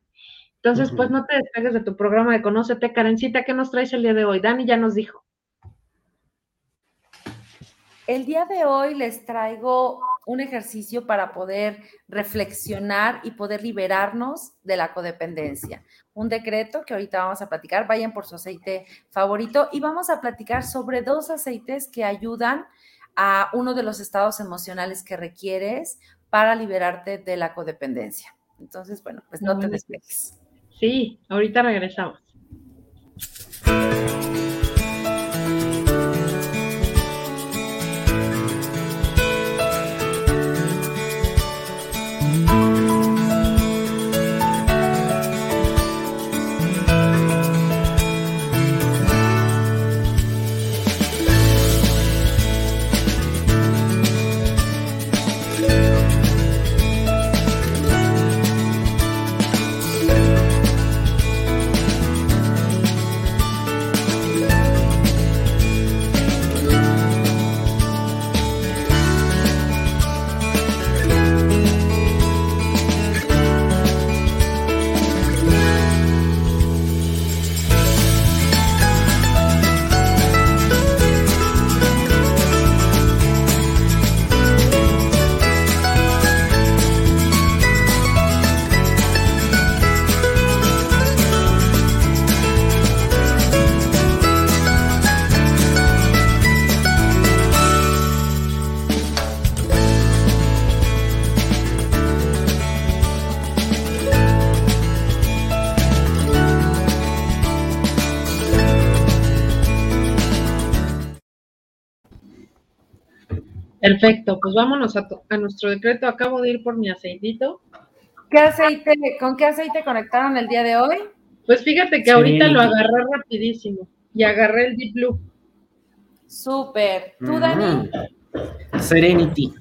Entonces, pues no te despegues de tu programa de Conócete. Karencita, ¿qué nos traes el día de hoy? Dani ya nos dijo. El día de hoy les traigo un ejercicio para poder reflexionar y poder liberarnos de la codependencia. Un decreto que ahorita vamos a platicar, vayan por su aceite favorito y vamos a platicar sobre dos aceites que ayudan a uno de los estados emocionales que requieres para liberarte de la codependencia. Entonces, bueno, pues no te despegues. Sí, ahorita regresamos. Perfecto, pues vámonos a, a, nuestro decreto. Acabo de ir por mi aceitito. ¿Qué aceite, con qué aceite conectaron el día de hoy? Pues fíjate que ahorita lo agarré rapidísimo y agarré el Deep Blue. Súper. ¿Tú, Dani? Serenity.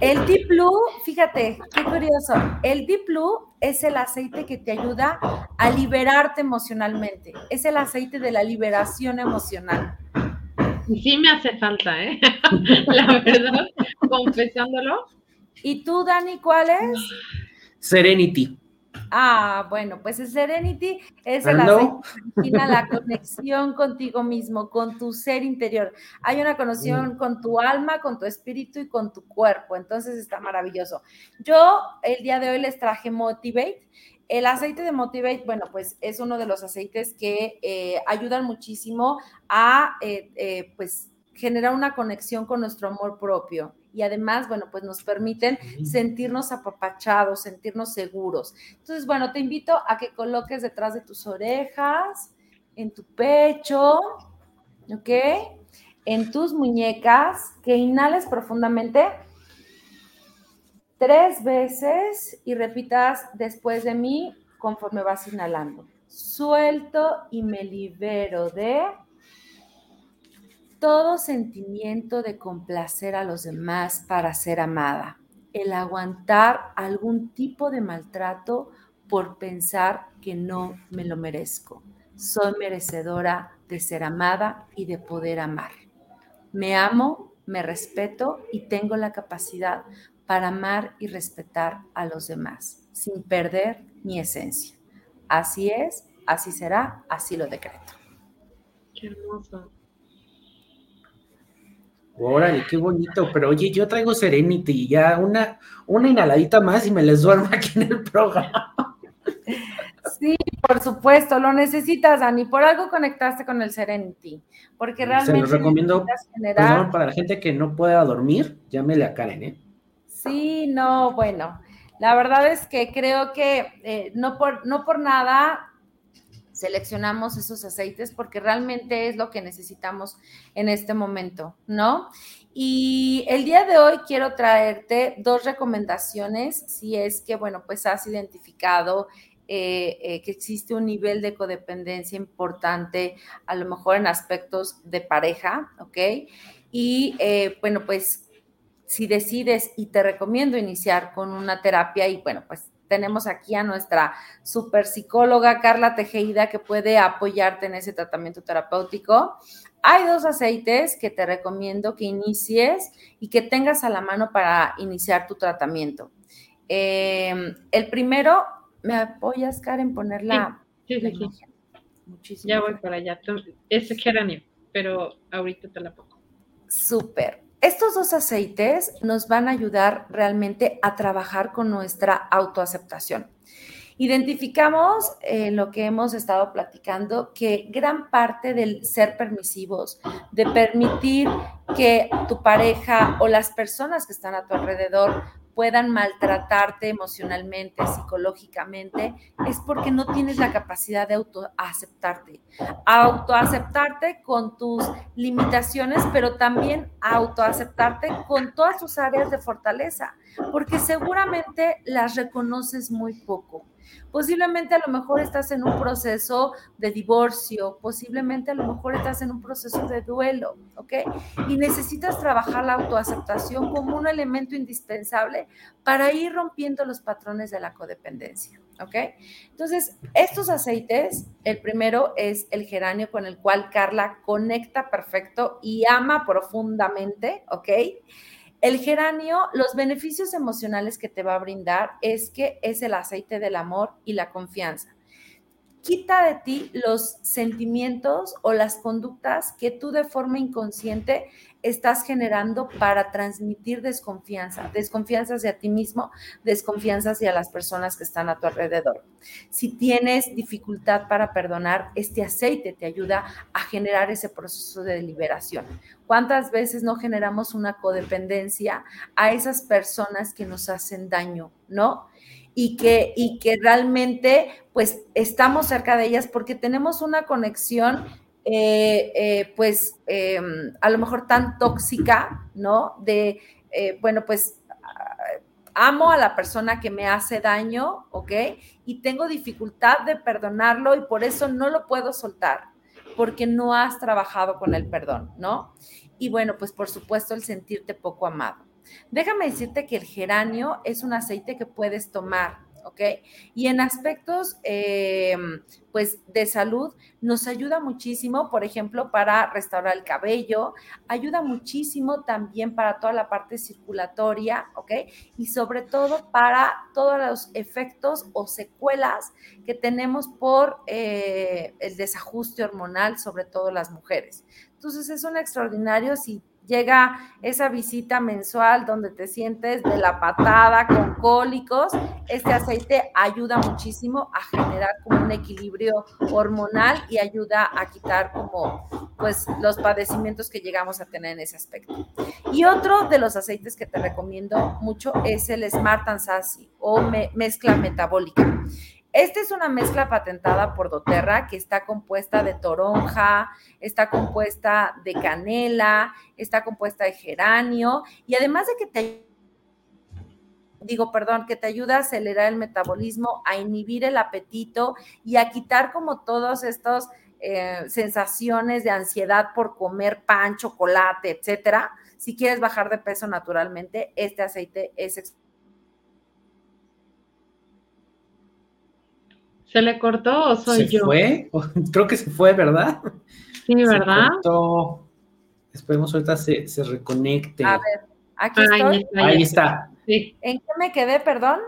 El Deep Blue, fíjate, qué curioso. El Deep Blue es el aceite que te ayuda a liberarte emocionalmente. Es el aceite de la liberación emocional. Y sí me hace falta, ¿eh? la verdad, confesándolo. ¿Y tú, Dani, cuál es? Serenity. Ah, bueno, pues el Serenity es el aceite la conexión contigo mismo, con tu ser interior. Hay una conexión mm. con tu alma, con tu espíritu y con tu cuerpo. Entonces está maravilloso. Yo el día de hoy les traje Motivate. El aceite de Motivate, bueno, pues es uno de los aceites que eh, ayudan muchísimo a, eh, eh, pues, generar una conexión con nuestro amor propio y además, bueno, pues nos permiten sentirnos apapachados, sentirnos seguros. Entonces, bueno, te invito a que coloques detrás de tus orejas, en tu pecho, ¿ok? En tus muñecas, que inhales profundamente tres veces y repitas después de mí conforme vas inhalando. Suelto y me libero de todo sentimiento de complacer a los demás para ser amada, el aguantar algún tipo de maltrato por pensar que no me lo merezco. Soy merecedora de ser amada y de poder amar. Me amo, me respeto y tengo la capacidad para amar y respetar a los demás, sin perder mi esencia. Así es, así será, así lo decreto. Qué hermoso. Órale, qué bonito, pero oye, yo traigo Serenity y ya una, una inhaladita más y me les duermo aquí en el programa. Sí, por supuesto, lo necesitas, Dani. Por algo conectaste con el Serenity, porque realmente. Se los recomiendo generar... para la gente que no pueda dormir, llámele a Karen, ¿eh? Sí, no, bueno, la verdad es que creo que eh, no, por, no por nada seleccionamos esos aceites porque realmente es lo que necesitamos en este momento, ¿no? Y el día de hoy quiero traerte dos recomendaciones si es que, bueno, pues has identificado eh, eh, que existe un nivel de codependencia importante, a lo mejor en aspectos de pareja, ¿ok? Y bueno, pues si decides y te recomiendo iniciar con una terapia y bueno, pues tenemos aquí a nuestra super psicóloga Carla Tejeda que puede apoyarte en ese tratamiento terapéutico. Hay dos aceites que te recomiendo que inicies y que tengas a la mano para iniciar tu tratamiento. Em, el primero, ¿me apoyas, Karen, poner la, sí, sí, sí, Muchísimo. Ya voy para allá. Es geranio, pero ahorita te la pongo. Súper. Estos dos aceites nos van a ayudar realmente a trabajar con nuestra autoaceptación. Identificamos en lo que hemos estado platicando que gran parte del ser permisivos, de permitir que tu pareja o las personas que están a tu alrededor puedan maltratarte emocionalmente, psicológicamente, es porque no tienes la capacidad de autoaceptarte. Autoaceptarte con tus limitaciones, pero también autoaceptarte con todas tus áreas de fortaleza, porque seguramente las reconoces muy poco. Posiblemente a lo mejor estás en un proceso de divorcio, posiblemente a lo mejor estás en un proceso de duelo, ¿ok? Y necesitas trabajar la autoaceptación como un elemento indispensable para ir rompiendo los patrones de la codependencia, ¿ok? Entonces, estos aceites, el primero es el geranio con el cual Carla conecta perfecto y ama profundamente, ¿ok? El geranio, los beneficios emocionales que te va a brindar es que es el aceite del amor y la confianza. Quita de ti los sentimientos o las conductas que tú de forma inconsciente estás generando para transmitir desconfianza, desconfianza hacia ti mismo, desconfianza hacia las personas que están a tu alrededor. Si tienes dificultad para perdonar, este aceite te ayuda a generar ese proceso de liberación. ¿Cuántas veces no generamos una codependencia a esas personas que nos hacen daño, no? Y que, y que realmente pues estamos cerca de ellas porque tenemos una conexión eh, eh, pues em, a lo mejor tan tóxica, ¿no? De eh, bueno, pues ah, amo a la persona que me hace daño, ¿ok? Y tengo dificultad de perdonarlo y por eso no lo puedo soltar, porque no has trabajado con el perdón, ¿no? Y bueno, pues por supuesto el sentirte poco amado. Déjame decirte que el geranio es un aceite que puedes tomar ¿ok? Y en aspectos, eh, pues, de salud, nos ayuda muchísimo, por ejemplo, para restaurar el cabello, ayuda muchísimo también para toda la parte circulatoria, ¿ok? Y sobre todo para todos los efectos o secuelas que tenemos por eh, el desajuste hormonal, sobre todo las mujeres. Entonces, es un extraordinario si llega esa visita mensual donde te sientes de la patada con cólicos, este aceite ayuda muchísimo a generar como un equilibrio hormonal y ayuda a quitar como pues los padecimientos que llegamos a tener en ese aspecto. Y otro de los aceites que te recomiendo mucho es el Smart Ansasi o mezcla metabólica. Esta es una mezcla patentada por doTERRA que está compuesta de toronja, está compuesta de canela, está compuesta de geranio y además de que te digo, perdón, que te ayuda a acelerar el metabolismo, a inhibir el apetito y a quitar como todas estas eh, sensaciones de ansiedad por comer pan, chocolate, etcétera. Si quieres bajar de peso naturalmente, este aceite es ¿Se le cortó o soy ¿Se fue? Creo que se fue, ¿verdad? Sí, ¿verdad? Se Esperemos ahorita se, se reconecte. A ver, aquí estoy. Ahí está. ¿En qué me quedé, perdón?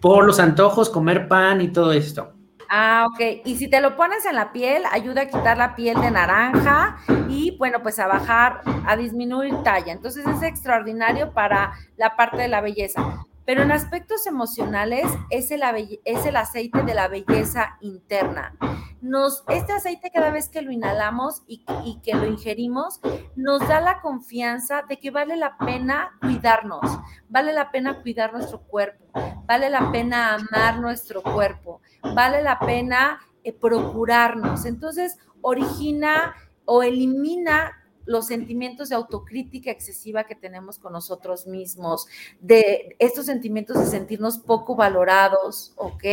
Por los antojos, comer pan y todo esto. Ah, ok. Y si te lo pones en la piel, ayuda a quitar la piel de naranja y, bueno, pues a bajar, a disminuir talla. Entonces es extraordinario para la parte de la belleza. Pero en aspectos emocionales es el, es el aceite de la belleza interna. Nos, este aceite cada vez que lo inhalamos y, que lo ingerimos, nos da la confianza de que vale la pena cuidarnos, vale la pena cuidar nuestro cuerpo, vale la pena amar nuestro cuerpo, vale la pena eh, procurarnos. Entonces, origina o elimina los sentimientos de autocrítica excesiva que tenemos con nosotros mismos, de estos sentimientos de sentirnos poco valorados, ¿ok?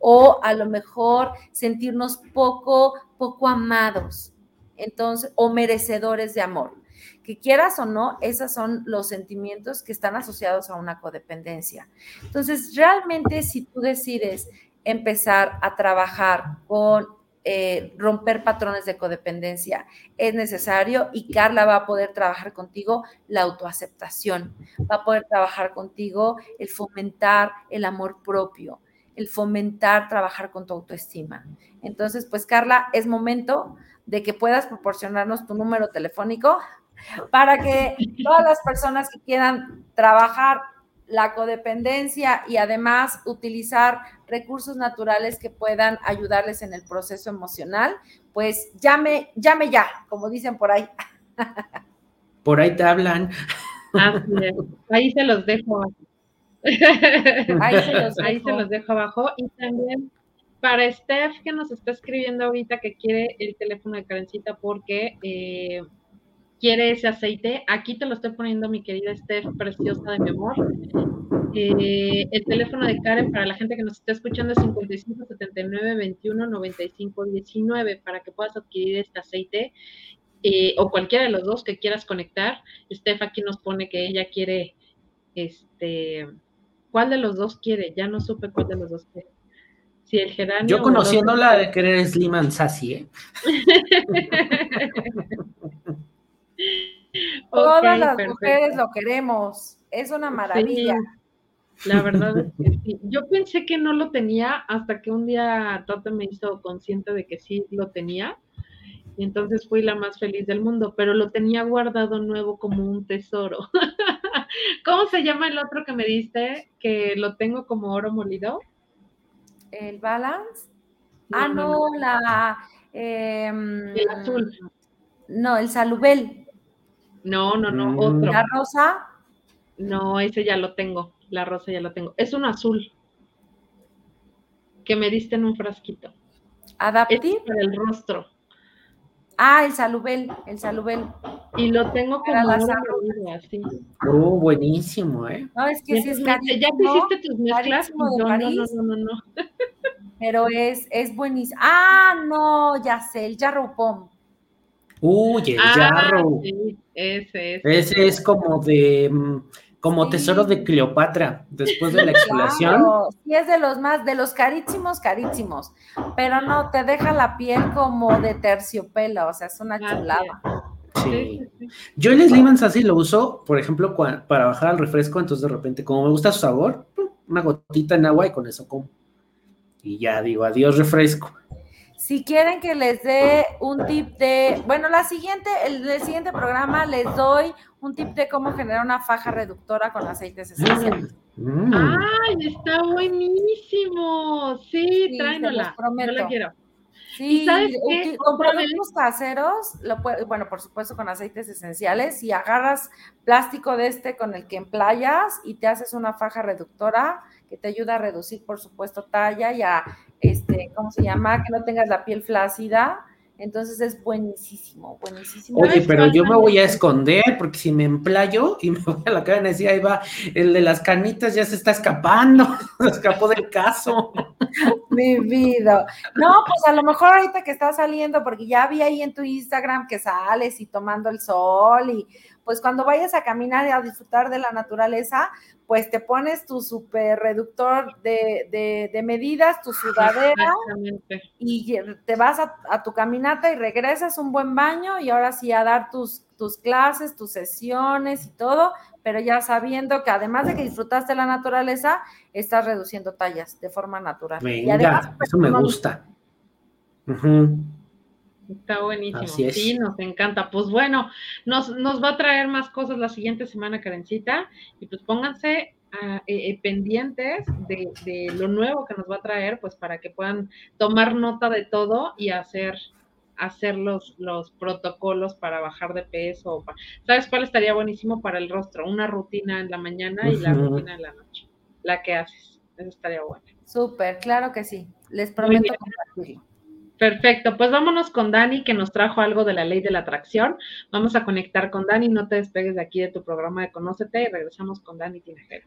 O a lo mejor sentirnos poco, poco amados, entonces, o merecedores de amor. Que quieras o no, esos son los sentimientos que están asociados a una codependencia. Entonces, realmente si tú decides empezar a trabajar con eh, romper patrones de codependencia es necesario y Carla va a poder trabajar contigo la autoaceptación, va a poder trabajar contigo el fomentar el amor propio, el fomentar trabajar con tu autoestima. Entonces, pues Carla, es momento de que puedas proporcionarnos tu número telefónico para que todas las personas que quieran trabajar la codependencia y además utilizar recursos naturales que puedan ayudarles en el proceso emocional, pues llame, llame ya, como dicen por ahí. Por ahí te hablan. Ahí se los dejo. Ahí se los, ahí se los dejo abajo. Y también para Steph que nos está escribiendo ahorita que quiere el teléfono de Karencita porque eh, quiere ese aceite, aquí te lo estoy poniendo, mi querida Steph, preciosa de mi amor. Eh, el teléfono de Karen para la gente que nos está escuchando es 55 79 21 95 19 para que puedas adquirir este aceite eh, o cualquiera de los dos que quieras conectar. Steph aquí nos pone que ella quiere, este, ¿cuál de los dos quiere? Ya no supe cuál de los dos quiere. Si el geranio. Yo conociéndola de querer Slim and Sassy, ¿eh? Todas las mujeres lo queremos. Es una maravilla. la verdad es que sí. Yo pensé que no lo tenía hasta que un día Tata me hizo consciente de que sí lo tenía. Y entonces fui la más feliz del mundo, pero lo tenía guardado nuevo como un tesoro. ¿Cómo se llama el otro que me diste? Que lo tengo como oro molido. ¿El balance? ah, no, la. Em, el azul. No, el salubel. No, no, no, mm. otro. ¿La rosa? No, ese ya lo tengo. La rosa ya lo tengo. Es un azul que me diste en un frasquito. ¿Adaptive? para el rostro. Ah, el salubel, el salubel. y lo tengo como las una así. Oh, buenísimo, ¿eh? No, es que sí es dice, ¿Ya te carísimo, hiciste tus mezclas? carísimo no, no, no, no, no. pero es, es buenísimo. Ah, no, ya sé, el Jarrow Pom. Uy, el Ah, jarro. Ese es. Ese es como de, mm, como Sí. tesoro de Cleopatra, después de la exfoliación. Claro, sí es de los más, de los carísimos, carísimos, pero no, te deja la piel como de terciopelo, o sea, es una Así chulada. Sí. Yo el Slimming Sassy lo uso, por ejemplo, cua- para bajar al refresco, entonces de repente, como me gusta su sabor, una gotita en agua y con eso como. Y ya digo, adiós refresco. Si quieren que les dé un tip de, bueno, la siguiente, el, el siguiente programa les doy un tip de cómo generar una faja reductora con aceites esenciales. Mm. ¡Ay, está buenísimo! Sí, Sí, tráenola. Yo la quiero. Sí, ¿Y sabes qué? con productos caseros, lo pue- bueno, por supuesto con aceites esenciales, si agarras plástico de este con el que emplayas y te haces una faja reductora que te ayuda a reducir, por supuesto, talla y a, este, ¿cómo se llama? Que no tengas la piel flácida. Entonces es buenísimo, buenísimo. Oye, ¿Sabes pero yo me voy a esconder porque si me emplayo y me voy a la cadena y decía, ahí va, el de las canitas ya se está escapando, se escapó del caso. Mi vida. No, pues a lo mejor ahorita que estás saliendo, porque ya vi ahí en tu Instagram que sales y tomando el sol y pues cuando vayas a caminar y a disfrutar de la naturaleza, pues te pones tu super reductor de, de- de medidas, tu sudadera y te vas a, a tu caminata y regresas un buen baño y ahora sí a dar tus, tus clases, tus sesiones y todo, pero ya sabiendo que además de que disfrutaste la naturaleza, estás reduciendo tallas de forma natural. Y además, Venga, eso me gusta. Ujú. Está buenísimo. Así es. Sí, nos encanta. Pues bueno, nos, nos va a traer más cosas la siguiente semana, Karencita. Y pues pónganse ah, eh, pendientes de, de lo nuevo que nos va a traer, pues para que puedan tomar nota de todo y hacer hacer los, los protocolos para bajar de peso. ¿Sabes cuál estaría buenísimo para el rostro? Una rutina en la mañana y la rutina en la noche. La que haces. Eso estaría bueno. Súper, claro que sí. Les prometo compartirlo. Perfecto, pues vámonos con Dani que nos trajo algo de la ley de la atracción. Vamos a conectar con Dani, no te despegues de aquí de tu programa de Conócete y regresamos con Dani Tinajero.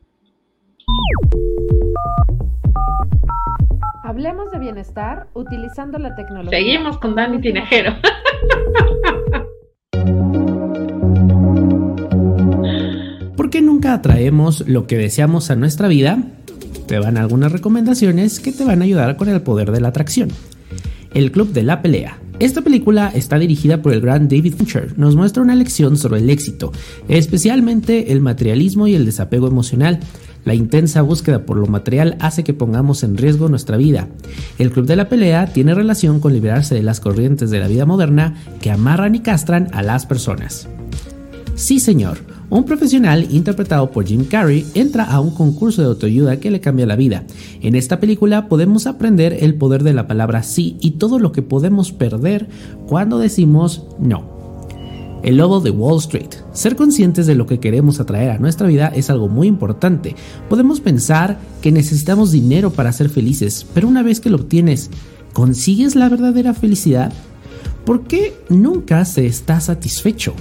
Hablemos de bienestar utilizando la tecnología. Seguimos con Dani Tinajero. ¿Por qué nunca atraemos lo que deseamos a nuestra vida? Te van algunas recomendaciones que te van a ayudar con el poder de la atracción. El Club de la Pelea. Esta película está dirigida por el gran David Fincher. Nos muestra una lección sobre el éxito, especialmente el materialismo y el desapego emocional. La intensa búsqueda por lo material hace que pongamos en riesgo nuestra vida. El Club de la Pelea tiene relación con liberarse de las corrientes de la vida moderna que amarran y castran a las personas. Sí, señor. Un profesional interpretado por Jim Carrey entra a un concurso de autoayuda que le cambia la vida. En esta película podemos aprender el poder de la palabra sí y todo lo que podemos perder cuando decimos no. El lobo de Wall Street. Ser conscientes de lo que queremos atraer a nuestra vida es algo muy importante. Podemos pensar que necesitamos dinero para ser felices, pero una vez que lo obtienes, ¿consigues la verdadera felicidad? ¿Por qué nunca se está satisfecho?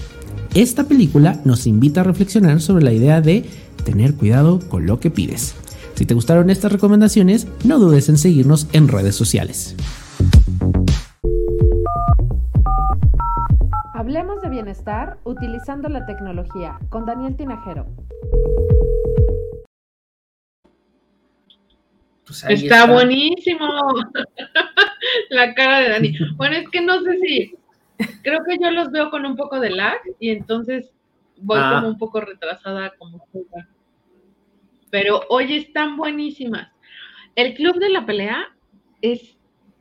Esta película nos invita a reflexionar sobre la idea de tener cuidado con lo que pides. Si te gustaron estas recomendaciones, no dudes en seguirnos en redes sociales. Hablemos de bienestar utilizando la tecnología con Daniel Tinajero. Pues Está, buenísimo. la cara de Dani. Bueno, es que no sé si, creo que yo los veo con un poco de lag y entonces voy Ah. como un poco retrasada como juega. Pero oye, están buenísimas. El Club de la Pelea es,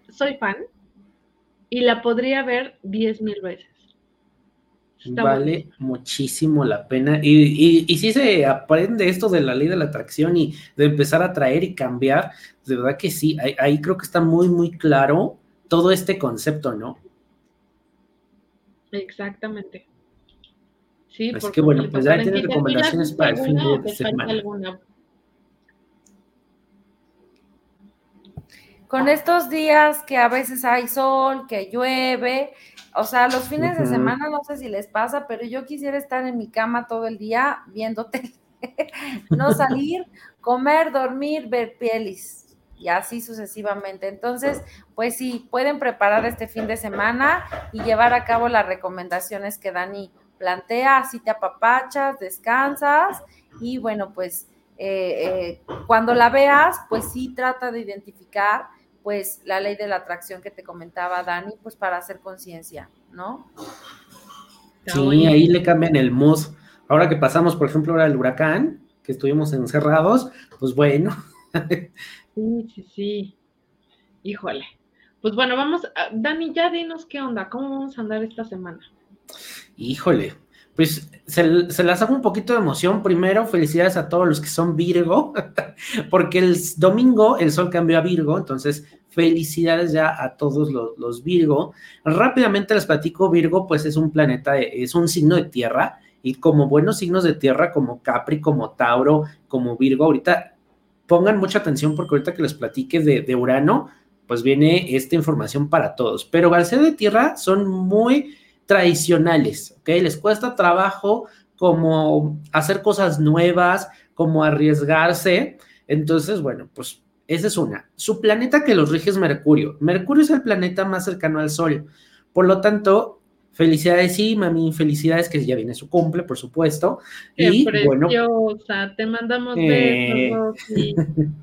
soy fan y la podría ver diez mil veces. Está Vale muchísimo la pena. Y, y, y sí se aprende esto de la ley de la atracción y de empezar a traer y cambiar. De verdad que sí, ahí, ahí creo que está muy, muy claro todo este concepto, ¿no? Exactamente. Sí, Así que bueno, pues ya tienes ¿tú recomendaciones para el fin de falta semana. alguna? Con estos días que a veces hay sol, que llueve, O sea, los fines de semana no sé si les pasa, pero yo quisiera estar en mi cama todo el día viendo tele, no salir, comer, dormir, ver pelis y así sucesivamente. Entonces, pues sí, pueden preparar este fin de semana y llevar a cabo las recomendaciones que Dani plantea, así te apapachas, descansas y bueno, pues eh, eh, cuando la veas, pues sí trata de identificar pues la ley de la atracción que te comentaba Dani, pues para hacer conciencia, ¿no? Sí, ahí le cambian el mood. Ahora que pasamos, por ejemplo, ahora el huracán, que estuvimos encerrados, pues bueno, Sí, sí, sí. Híjole. Pues bueno, vamos, a- Dani, ya dinos qué onda, cómo vamos a andar esta semana. híjole, pues se, se las hago un poquito de emoción. Primero, felicidades a todos los que son Virgo, porque el domingo el sol cambió a Virgo, entonces felicidades ya a todos los, los Virgo. Rápidamente les platico, Virgo pues es un planeta, de- es un signo de tierra, y como buenos signos de tierra, como Capri, como Tauro, como Virgo, ahorita pongan mucha atención porque ahorita que les platique de, Urano, pues viene esta información para todos. Pero ser de tierra son muy tradicionales, ¿ok? Les cuesta trabajo como hacer cosas nuevas, como arriesgarse. Entonces, bueno, pues esa es una. Su planeta que los rige es Mercurio. Mercurio es el planeta más cercano al Sol. Por lo tanto, felicidades, sí, mami, felicidades que ya viene su cumple, por supuesto. Qué y bueno, te mandamos Eh. besos.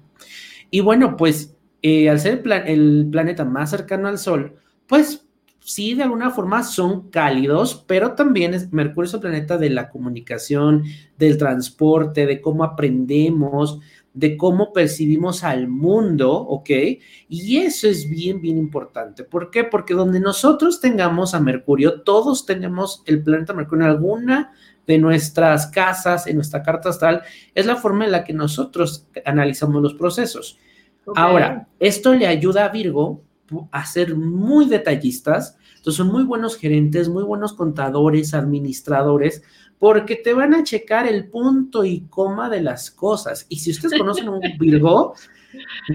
Y bueno, pues eh, al ser el planeta más cercano al Sol, pues sí, de alguna forma son cálidos, pero también es, Mercurio es el planeta de la comunicación, del transporte, de cómo aprendemos, de cómo percibimos al mundo, ¿ok? Y eso es bien, bien importante. ¿Por qué? Porque donde nosotros tengamos a Mercurio, todos tenemos el planeta Mercurio en alguna de nuestras casas, en nuestra carta astral, es la forma en la que nosotros analizamos los procesos. Ahora, esto le ayuda a Virgo a ser muy detallistas, entonces son muy buenos gerentes, muy buenos contadores, administradores, porque te van a checar el punto y coma de las cosas. Y si ustedes conocen un Virgo,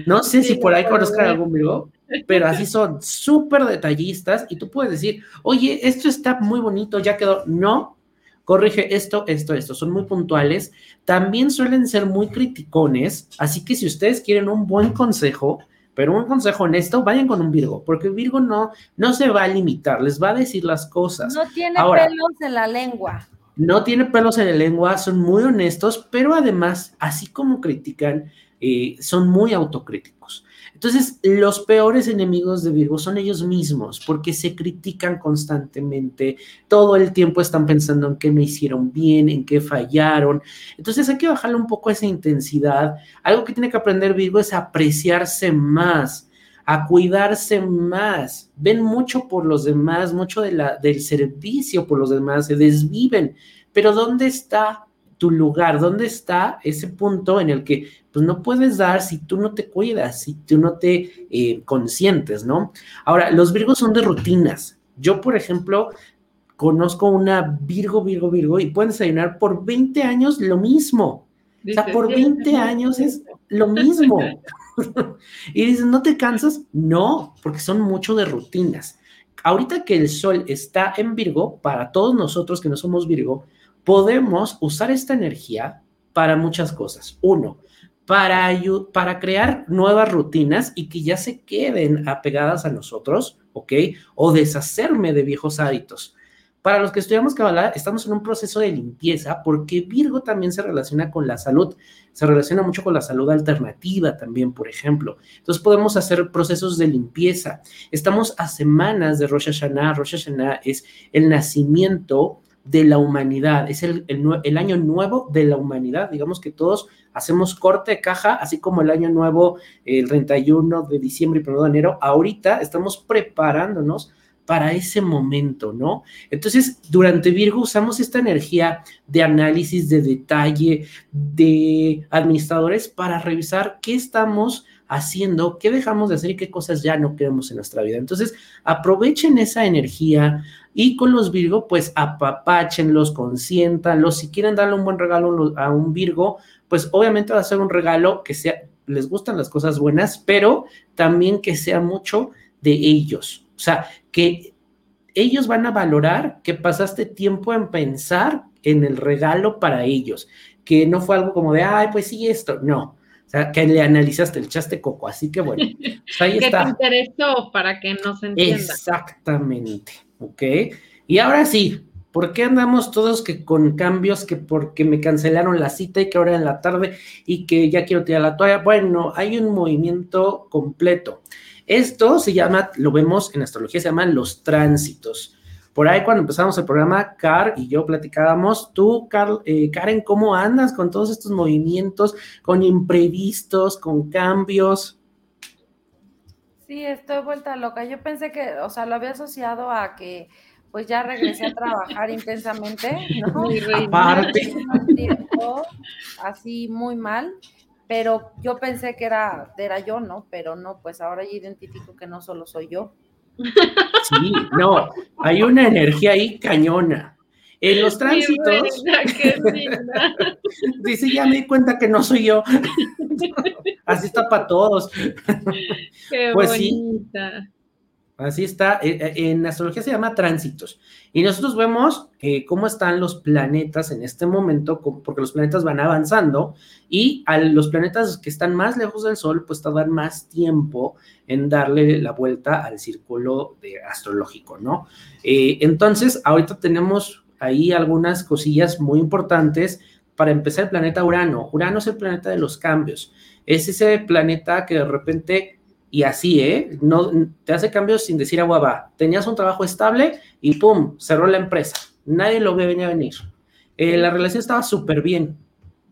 no sé si por ahí conozcan algún Virgo, pero así son súper detallistas y tú puedes decir, oye, esto está muy bonito, ya quedó. No, corrige esto, esto, esto. Son muy puntuales. También suelen ser muy criticones, así que si ustedes quieren un buen consejo, pero un consejo honesto, vayan con un Virgo, porque Virgo no, no se va a limitar, les va a decir las cosas. No tiene Ahora- pelos en la lengua. No tiene pelos en la lengua, son muy honestos, pero además, así como critican, eh, son muy autocríticos. Entonces, los peores enemigos de Virgo son ellos mismos, porque se critican constantemente, todo el tiempo están pensando en qué me hicieron bien, en qué fallaron. Entonces, hay que bajarle un poco esa intensidad. Algo que tiene que aprender Virgo es apreciarse más, a cuidarse más. Ven mucho por los demás, mucho del servicio por los demás, se desviven. Pero ¿dónde está tu lugar? ¿Dónde está ese punto en el que pues no puedes dar si tú no te cuidas, si tú no te eh, consientes, ¿no? Ahora, los Virgos son de rutinas. Yo, por ejemplo, conozco una Virgo, Virgo, Virgo y pueden desayunar por 20 años lo mismo. O sea, por sí, 20 sí, años es lo mismo. y dices, ¿no te cansas? No, porque son mucho de rutinas. Ahorita que el sol está en Virgo, para todos nosotros que no somos Virgo, podemos usar esta energía para muchas cosas. Uno, para, para crear nuevas rutinas y que ya se queden apegadas a nosotros, ¿ok? O deshacerme de viejos hábitos. Para los que estudiamos Kabbalah, estamos en un proceso de limpieza porque Virgo también se relaciona con la salud, se relaciona mucho con la salud alternativa también, por ejemplo. Entonces podemos hacer procesos de limpieza. Estamos a semanas de Rosh Hashanah. Rosh Hashanah es el nacimiento de la humanidad, es el, el año nuevo de la humanidad. Digamos que todos hacemos corte de caja, así como el año nuevo, el 31 de diciembre y 1 de enero. Ahorita estamos preparándonos para ese momento, ¿no? Entonces, durante Virgo usamos esta energía de análisis, de detalle, de administradores para revisar qué estamos haciendo, qué dejamos de hacer y qué cosas ya no queremos en nuestra vida. Entonces, aprovechen esa energía y con los Virgo, pues apapáchenlos, consiéntanlos. Si quieren darle un buen regalo a un Virgo, pues obviamente va a ser un regalo que sea, les gustan las cosas buenas, pero también que sea mucho de ellos. O sea, que ellos van a valorar que pasaste tiempo en pensar en el regalo para ellos, que no fue algo como de, ay, pues sí, esto, no. O sea, que le analizaste, el chaste coco, así que bueno, pues ahí que está. te interesó para que no se entienda. Exactamente, ¿ok? Y ahora sí, ¿por qué andamos todos que con cambios que porque me cancelaron la cita y que ahora en la tarde y que ya quiero tirar la toalla? Bueno, hay un movimiento completo. Esto se llama, lo vemos en astrología, se llaman los tránsitos. Por ahí cuando empezamos el programa, Car y yo platicábamos, tú, Car- eh, Karen, ¿cómo andas con todos estos movimientos, con imprevistos, con cambios? Sí, estoy vuelta loca. Yo pensé que, o sea, lo había asociado a que pues ya regresé a trabajar intensamente, ¿no? Aparte. Así muy mal, pero yo pensé que era, era yo, ¿no? Pero no, pues ahora ya identifico que no solo soy yo. Sí, no, hay una energía ahí cañona. En los tránsitos, dice, ya me di cuenta que no soy yo. Así está para todos. Qué Pues sí. bonita. Así está. Eh, eh, En astrología se llama tránsitos. Y nosotros vemos eh, cómo están los planetas en este momento, porque los planetas van avanzando y a los planetas que están más lejos del Sol, pues tardan más tiempo en darle la vuelta al círculo de astrológico, ¿no? Eh, entonces, ahorita tenemos ahí algunas cosillas muy importantes. Para empezar, el planeta Urano. Urano es el planeta de los cambios. Es ese planeta que de repente y así, ¿eh? No, te hace cambios sin decir agua va. Tenías un trabajo estable y ¡pum! Cerró la empresa. Nadie lo ve venir a venir. Eh, la relación estaba súper bien.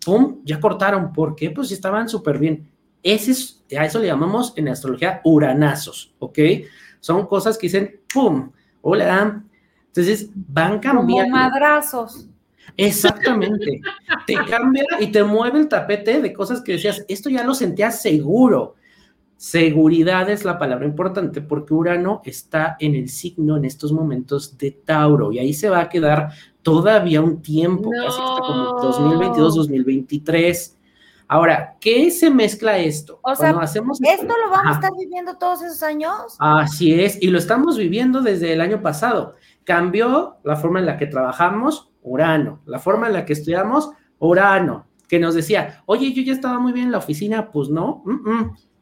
¡Pum! Ya cortaron. ¿Por qué? Pues estaban súper bien. Ese es, a eso le llamamos en astrología uranazos, ¿ok? Son cosas que dicen ¡pum! Hola. Entonces van Como cambiando. madrazos. Exactamente. te cambia y te mueve el tapete de cosas que decías, esto ya lo sentías seguro. Seguridad es la palabra importante porque Urano está en el signo en estos momentos de Tauro y ahí se va a quedar todavía un tiempo, casi hasta como No. 2022, 2023. Ahora, ¿qué se mezcla esto? O sea, Cuando hacemos ¿Esto lo vamos a estar viviendo todos esos años? Así es, y lo estamos viviendo desde el año pasado. Cambió la forma en la que trabajamos, Urano, la forma en la que estudiamos, Urano, que nos decía, oye, yo ya estaba muy bien en la oficina, pues no,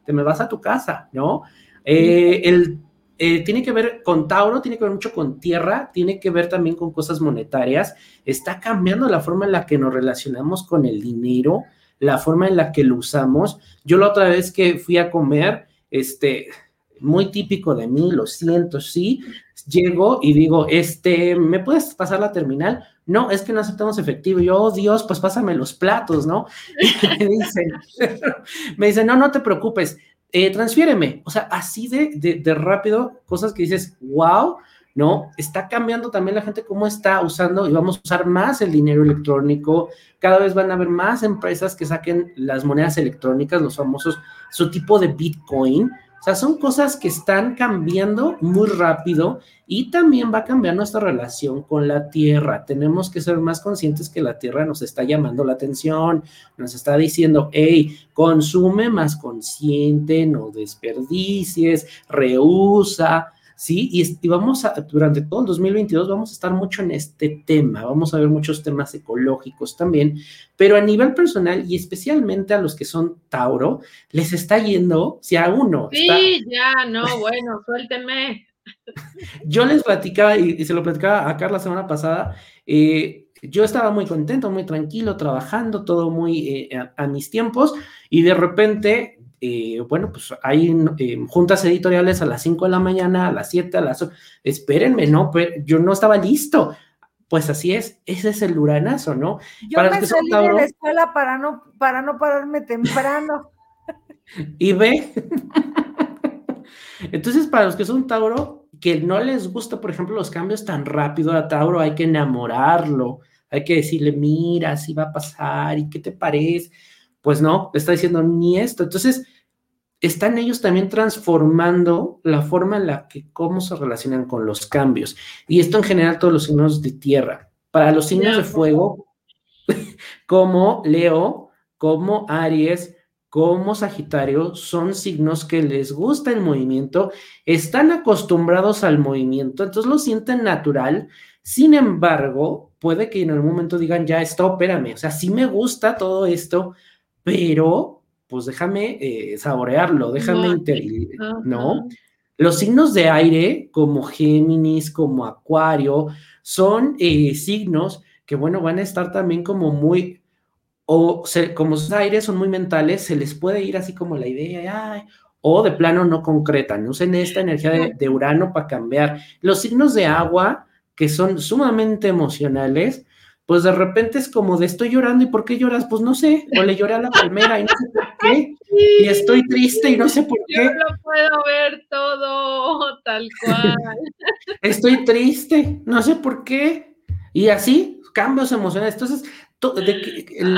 te me vas a tu casa, ¿no? Eh, el, eh, tiene que ver con Tauro, tiene que ver mucho con tierra, tiene que ver también con cosas monetarias, está cambiando la forma en la que nos relacionamos con el dinero, la forma en la que lo usamos. Yo la otra vez que fui a comer, este, muy típico de mí, lo siento, sí, llego y digo, este, ¿me puedes pasar la terminal? No, es que no aceptamos efectivo. Yo, oh, Dios, pues pásame los platos, ¿no? me dicen, me dicen, no, no te preocupes, eh. O sea, así de, de rápido, cosas que dices, wow, ¿no? Está cambiando también la gente cómo está usando y vamos a usar más el dinero electrónico. Cada vez van a haber más empresas que saquen las monedas electrónicas, los famosos, su tipo de Bitcoin. O sea, son cosas que están cambiando muy rápido y también va a cambiar nuestra relación con la Tierra. Tenemos que ser más conscientes que la Tierra nos está llamando la atención, nos está diciendo, hey, consume más consciente, no desperdicies, reusa, ¿sí? Y, y, vamos a, durante todo el 2022 vamos a estar mucho en este tema, vamos a ver muchos temas ecológicos también, pero a nivel personal y especialmente a los que son Tauro, les está yendo, si a uno... Sí, está, ya, no, bueno, suéltenme. Yo les platicaba y, y, se lo platicaba a Carla la semana pasada, eh, yo estaba muy contento, muy tranquilo, trabajando, todo muy eh, a, a, mis tiempos, y de repente eh, bueno, pues hay eh, juntas editoriales a las 5 de la mañana, a las 7, a las 8. Espérenme, ¿no? Pero yo no estaba listo. Pues así es, ese es el uranazo, ¿no? Yo para me salí Tauro, de la escuela para no, para no pararme temprano. y ve. Entonces, para los que son Tauro, que no les gusta, por ejemplo, los cambios tan rápido a Tauro, hay que enamorarlo, hay que decirle, mira, así va a pasar, ¿y qué te parece? Pues no, está diciendo ni esto. Entonces, están ellos también transformando la forma en la que cómo se relacionan con los cambios. Y esto en general todos los signos de tierra. Para los signos de fuego, como Leo, como Aries, como Sagitario son signos que les gusta el movimiento, están acostumbrados al movimiento, entonces lo sienten natural. Sin embargo, puede que en algún momento digan, ya, está, espérame, o sea, sí me gusta todo esto, pero pues déjame eh, saborearlo, déjame, no, ¿no? Los signos de aire, como Géminis, como Acuario, son eh, signos que, bueno, van a estar también como muy, o como los aires son muy mentales, se les puede ir así como la idea, o de plano no concretan, usen esta energía de, de Urano para cambiar. Los signos de agua, que son sumamente emocionales, pues de repente es como de estoy llorando y ¿por qué lloras? Pues no sé, o le lloré a la palmera y no sé por qué, y estoy triste y no sé por qué. Yo lo puedo ver todo tal cual. Estoy triste, no sé por qué, y así, cambios emocionales. Entonces,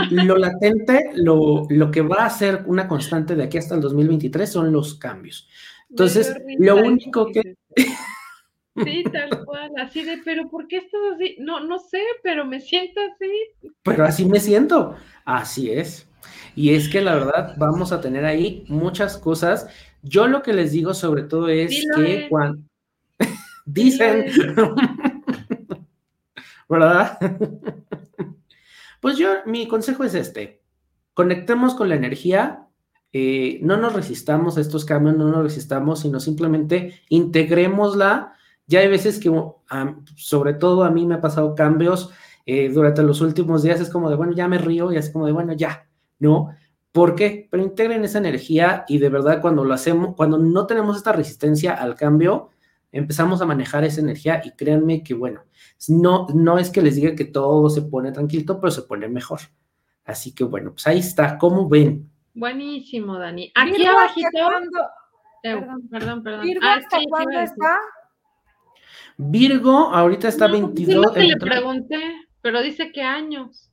lo latente, lo, lo que va a ser una constante de aquí hasta el 2023 son los cambios. Entonces, lo único que... Sí, tal cual, así de, pero ¿por qué estás así? No, no sé, pero me siento así. Pero así me siento, así es. Y es que la verdad vamos a tener ahí muchas cosas. Yo lo que les digo sobre todo es que cuando dicen, ¿verdad? pues yo, mi consejo es este, conectemos con la energía, eh, no nos resistamos a estos cambios, no nos resistamos, sino simplemente integrémosla ya hay veces que, sobre todo a mí me ha pasado cambios eh, durante los últimos días, es como de, bueno, ya me río y es como de, bueno, ya, ¿no? ¿Por qué? Pero integren esa energía y de verdad cuando lo hacemos, cuando no tenemos esta resistencia al cambio, empezamos a manejar esa energía y créanme que, bueno, no, no es que les diga que todo se pone tranquilo, pero se pone mejor. Así que, bueno, pues ahí está, ¿cómo ven? Buenísimo, Dani. Aquí abajito... Perdón, perdón, perdón. Ah, ¿Hasta cuándo está? Virgo ahorita está 22. le pregunté, pero dice que años.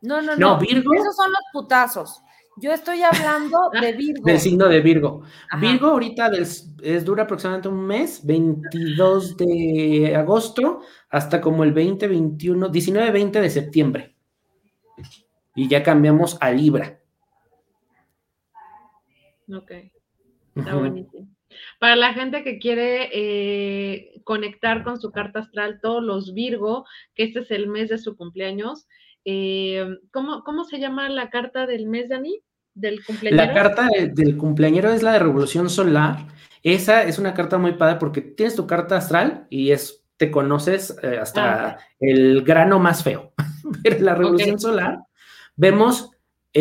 No, no, no. Virgo. Esos son los putazos. Yo estoy hablando de Virgo. Del signo de Virgo. Virgo ahorita es, dura aproximadamente un mes, 22 de agosto hasta como el 20, 21, 19, 20 de septiembre. Y ya cambiamos a Libra. Ok. Está buenísimo. Para la gente que quiere eh, conectar con su carta astral, todos los Virgo, que este es el mes de su cumpleaños, eh, ¿cómo, ¿cómo, se llama la carta del mes, Dani? Del cumpleañero. La carta del cumpleañero es la de Revolución Solar. Esa es una carta muy padre porque tienes tu carta astral y es te conoces eh, hasta ah, el grano más feo. Pero la Revolución Solar vemos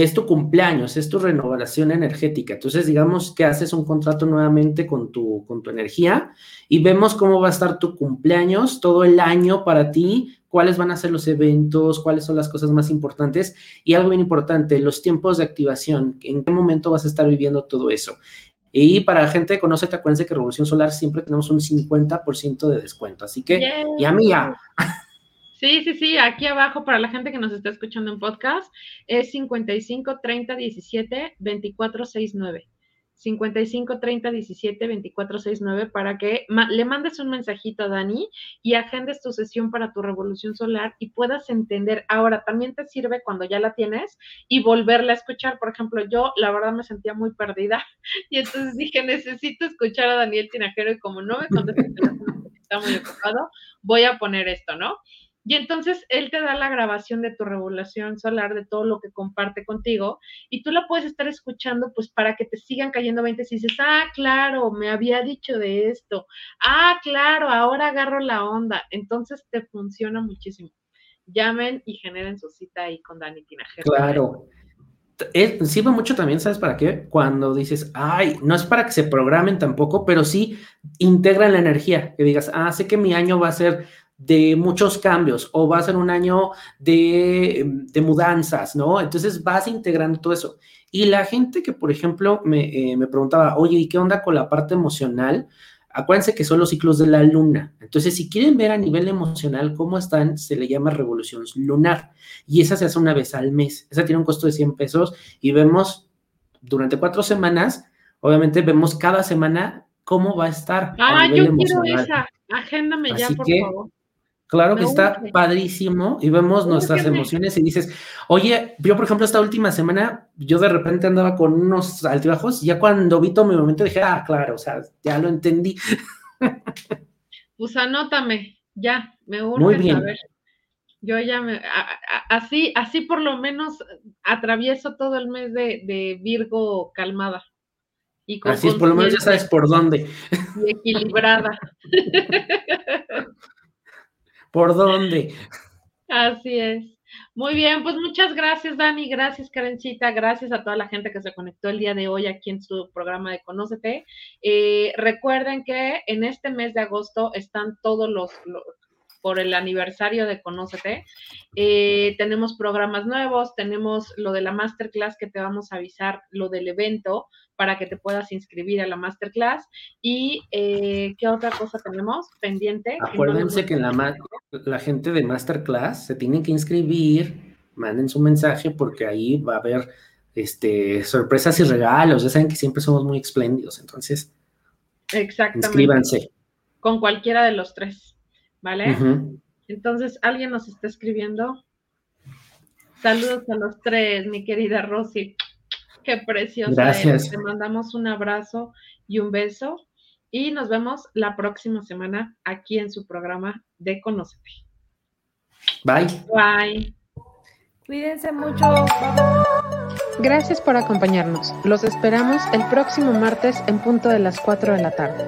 es tu cumpleaños, es tu renovación energética. Entonces, digamos que haces un contrato nuevamente con tu, con tu energía y vemos cómo va a estar tu cumpleaños todo el año para ti, cuáles van a ser los eventos, cuáles son las cosas más importantes y algo bien importante, los tiempos de activación, en qué momento vas a estar viviendo todo eso. Y para la gente que conoce, te acuerdas que Revolución Solar siempre tenemos un 50% de descuento. Así que, y a mí ya. Sí, sí, sí, aquí abajo para la gente que nos está escuchando en podcast es 55 30 17 24 69. 55 30 17 24 69 para que le mandes un mensajito a Dani y agendes tu sesión para tu revolución solar y puedas entender. Ahora, también te sirve cuando ya la tienes y volverla a escuchar. Por ejemplo, yo la verdad me sentía muy perdida y entonces dije, necesito escuchar a Daniel Tinajero y como no me contesta está muy ocupado, voy a poner esto, ¿no? Y entonces él te da la grabación de tu revolución solar, de todo lo que comparte contigo, y tú la puedes estar escuchando pues para que te sigan cayendo 20 y dices, ah, claro, me había dicho de esto, ah, claro, ahora agarro la onda. Entonces te funciona muchísimo. Llamen y generen su cita ahí con Dani Tinajero. Claro. sirve mucho también, ¿sabes para qué? Cuando dices, ay, no es para que se programen tampoco, pero sí integran la energía, que digas, ah, sé que mi año va a ser de muchos cambios o va a ser un año de, mudanzas, ¿no? Entonces vas integrando todo eso. Y la gente que, por ejemplo, me, eh, me, preguntaba, oye, ¿y qué onda con la parte emocional? Acuérdense que son los ciclos de la luna. Entonces, si quieren ver a nivel emocional cómo están, se le llama revolución lunar. Y esa se hace una vez al mes. Esa tiene un costo de 100 pesos y vemos durante cuatro semanas, obviamente vemos cada semana cómo va a estar. Ah, yo quiero esa. Agéndame ya, por favor. Claro que está padrísimo y vemos nuestras emociones y dices, oye, yo por ejemplo esta última semana, yo de repente andaba con unos altibajos y ya cuando vi todo mi momento dije, ah, claro, o sea, ya lo entendí. Pues anótame, ya, me urge Muy bien. saber. Yo ya me, a- a- así, así por lo menos atravieso todo el mes de, de Virgo calmada. Y con Así es, por lo menos ya sabes por dónde, y equilibrada. por dónde. Así es. Muy bien, pues muchas gracias, Dani, gracias, Karencita, gracias a toda la gente que se conectó el día de hoy aquí en su programa de Conócete. Eh, recuerden que en este mes de agosto están todos los, por el aniversario de Conócete. Eh, tenemos programas nuevos, tenemos lo de la masterclass que te vamos a avisar, lo del evento para que te puedas inscribir a la masterclass. Y eh, ¿qué otra cosa tenemos pendiente? Acuérdense que la, la gente de Masterclass se tienen que inscribir, manden su mensaje porque ahí va a haber este, sorpresas y regalos. Ya saben que siempre somos muy espléndidos, entonces Exactamente. inscríbanse. con cualquiera de los tres, ¿vale? Entonces, alguien nos está escribiendo. Saludos a los tres, mi querida Rosy. Qué preciosa Gracias. eres. Te mandamos un abrazo y un beso. Y nos vemos la próxima semana aquí en su programa de Conócete. Bye. Bye. Cuídense mucho. Gracias por acompañarnos. Los esperamos el próximo martes en punto de las 4 de la tarde.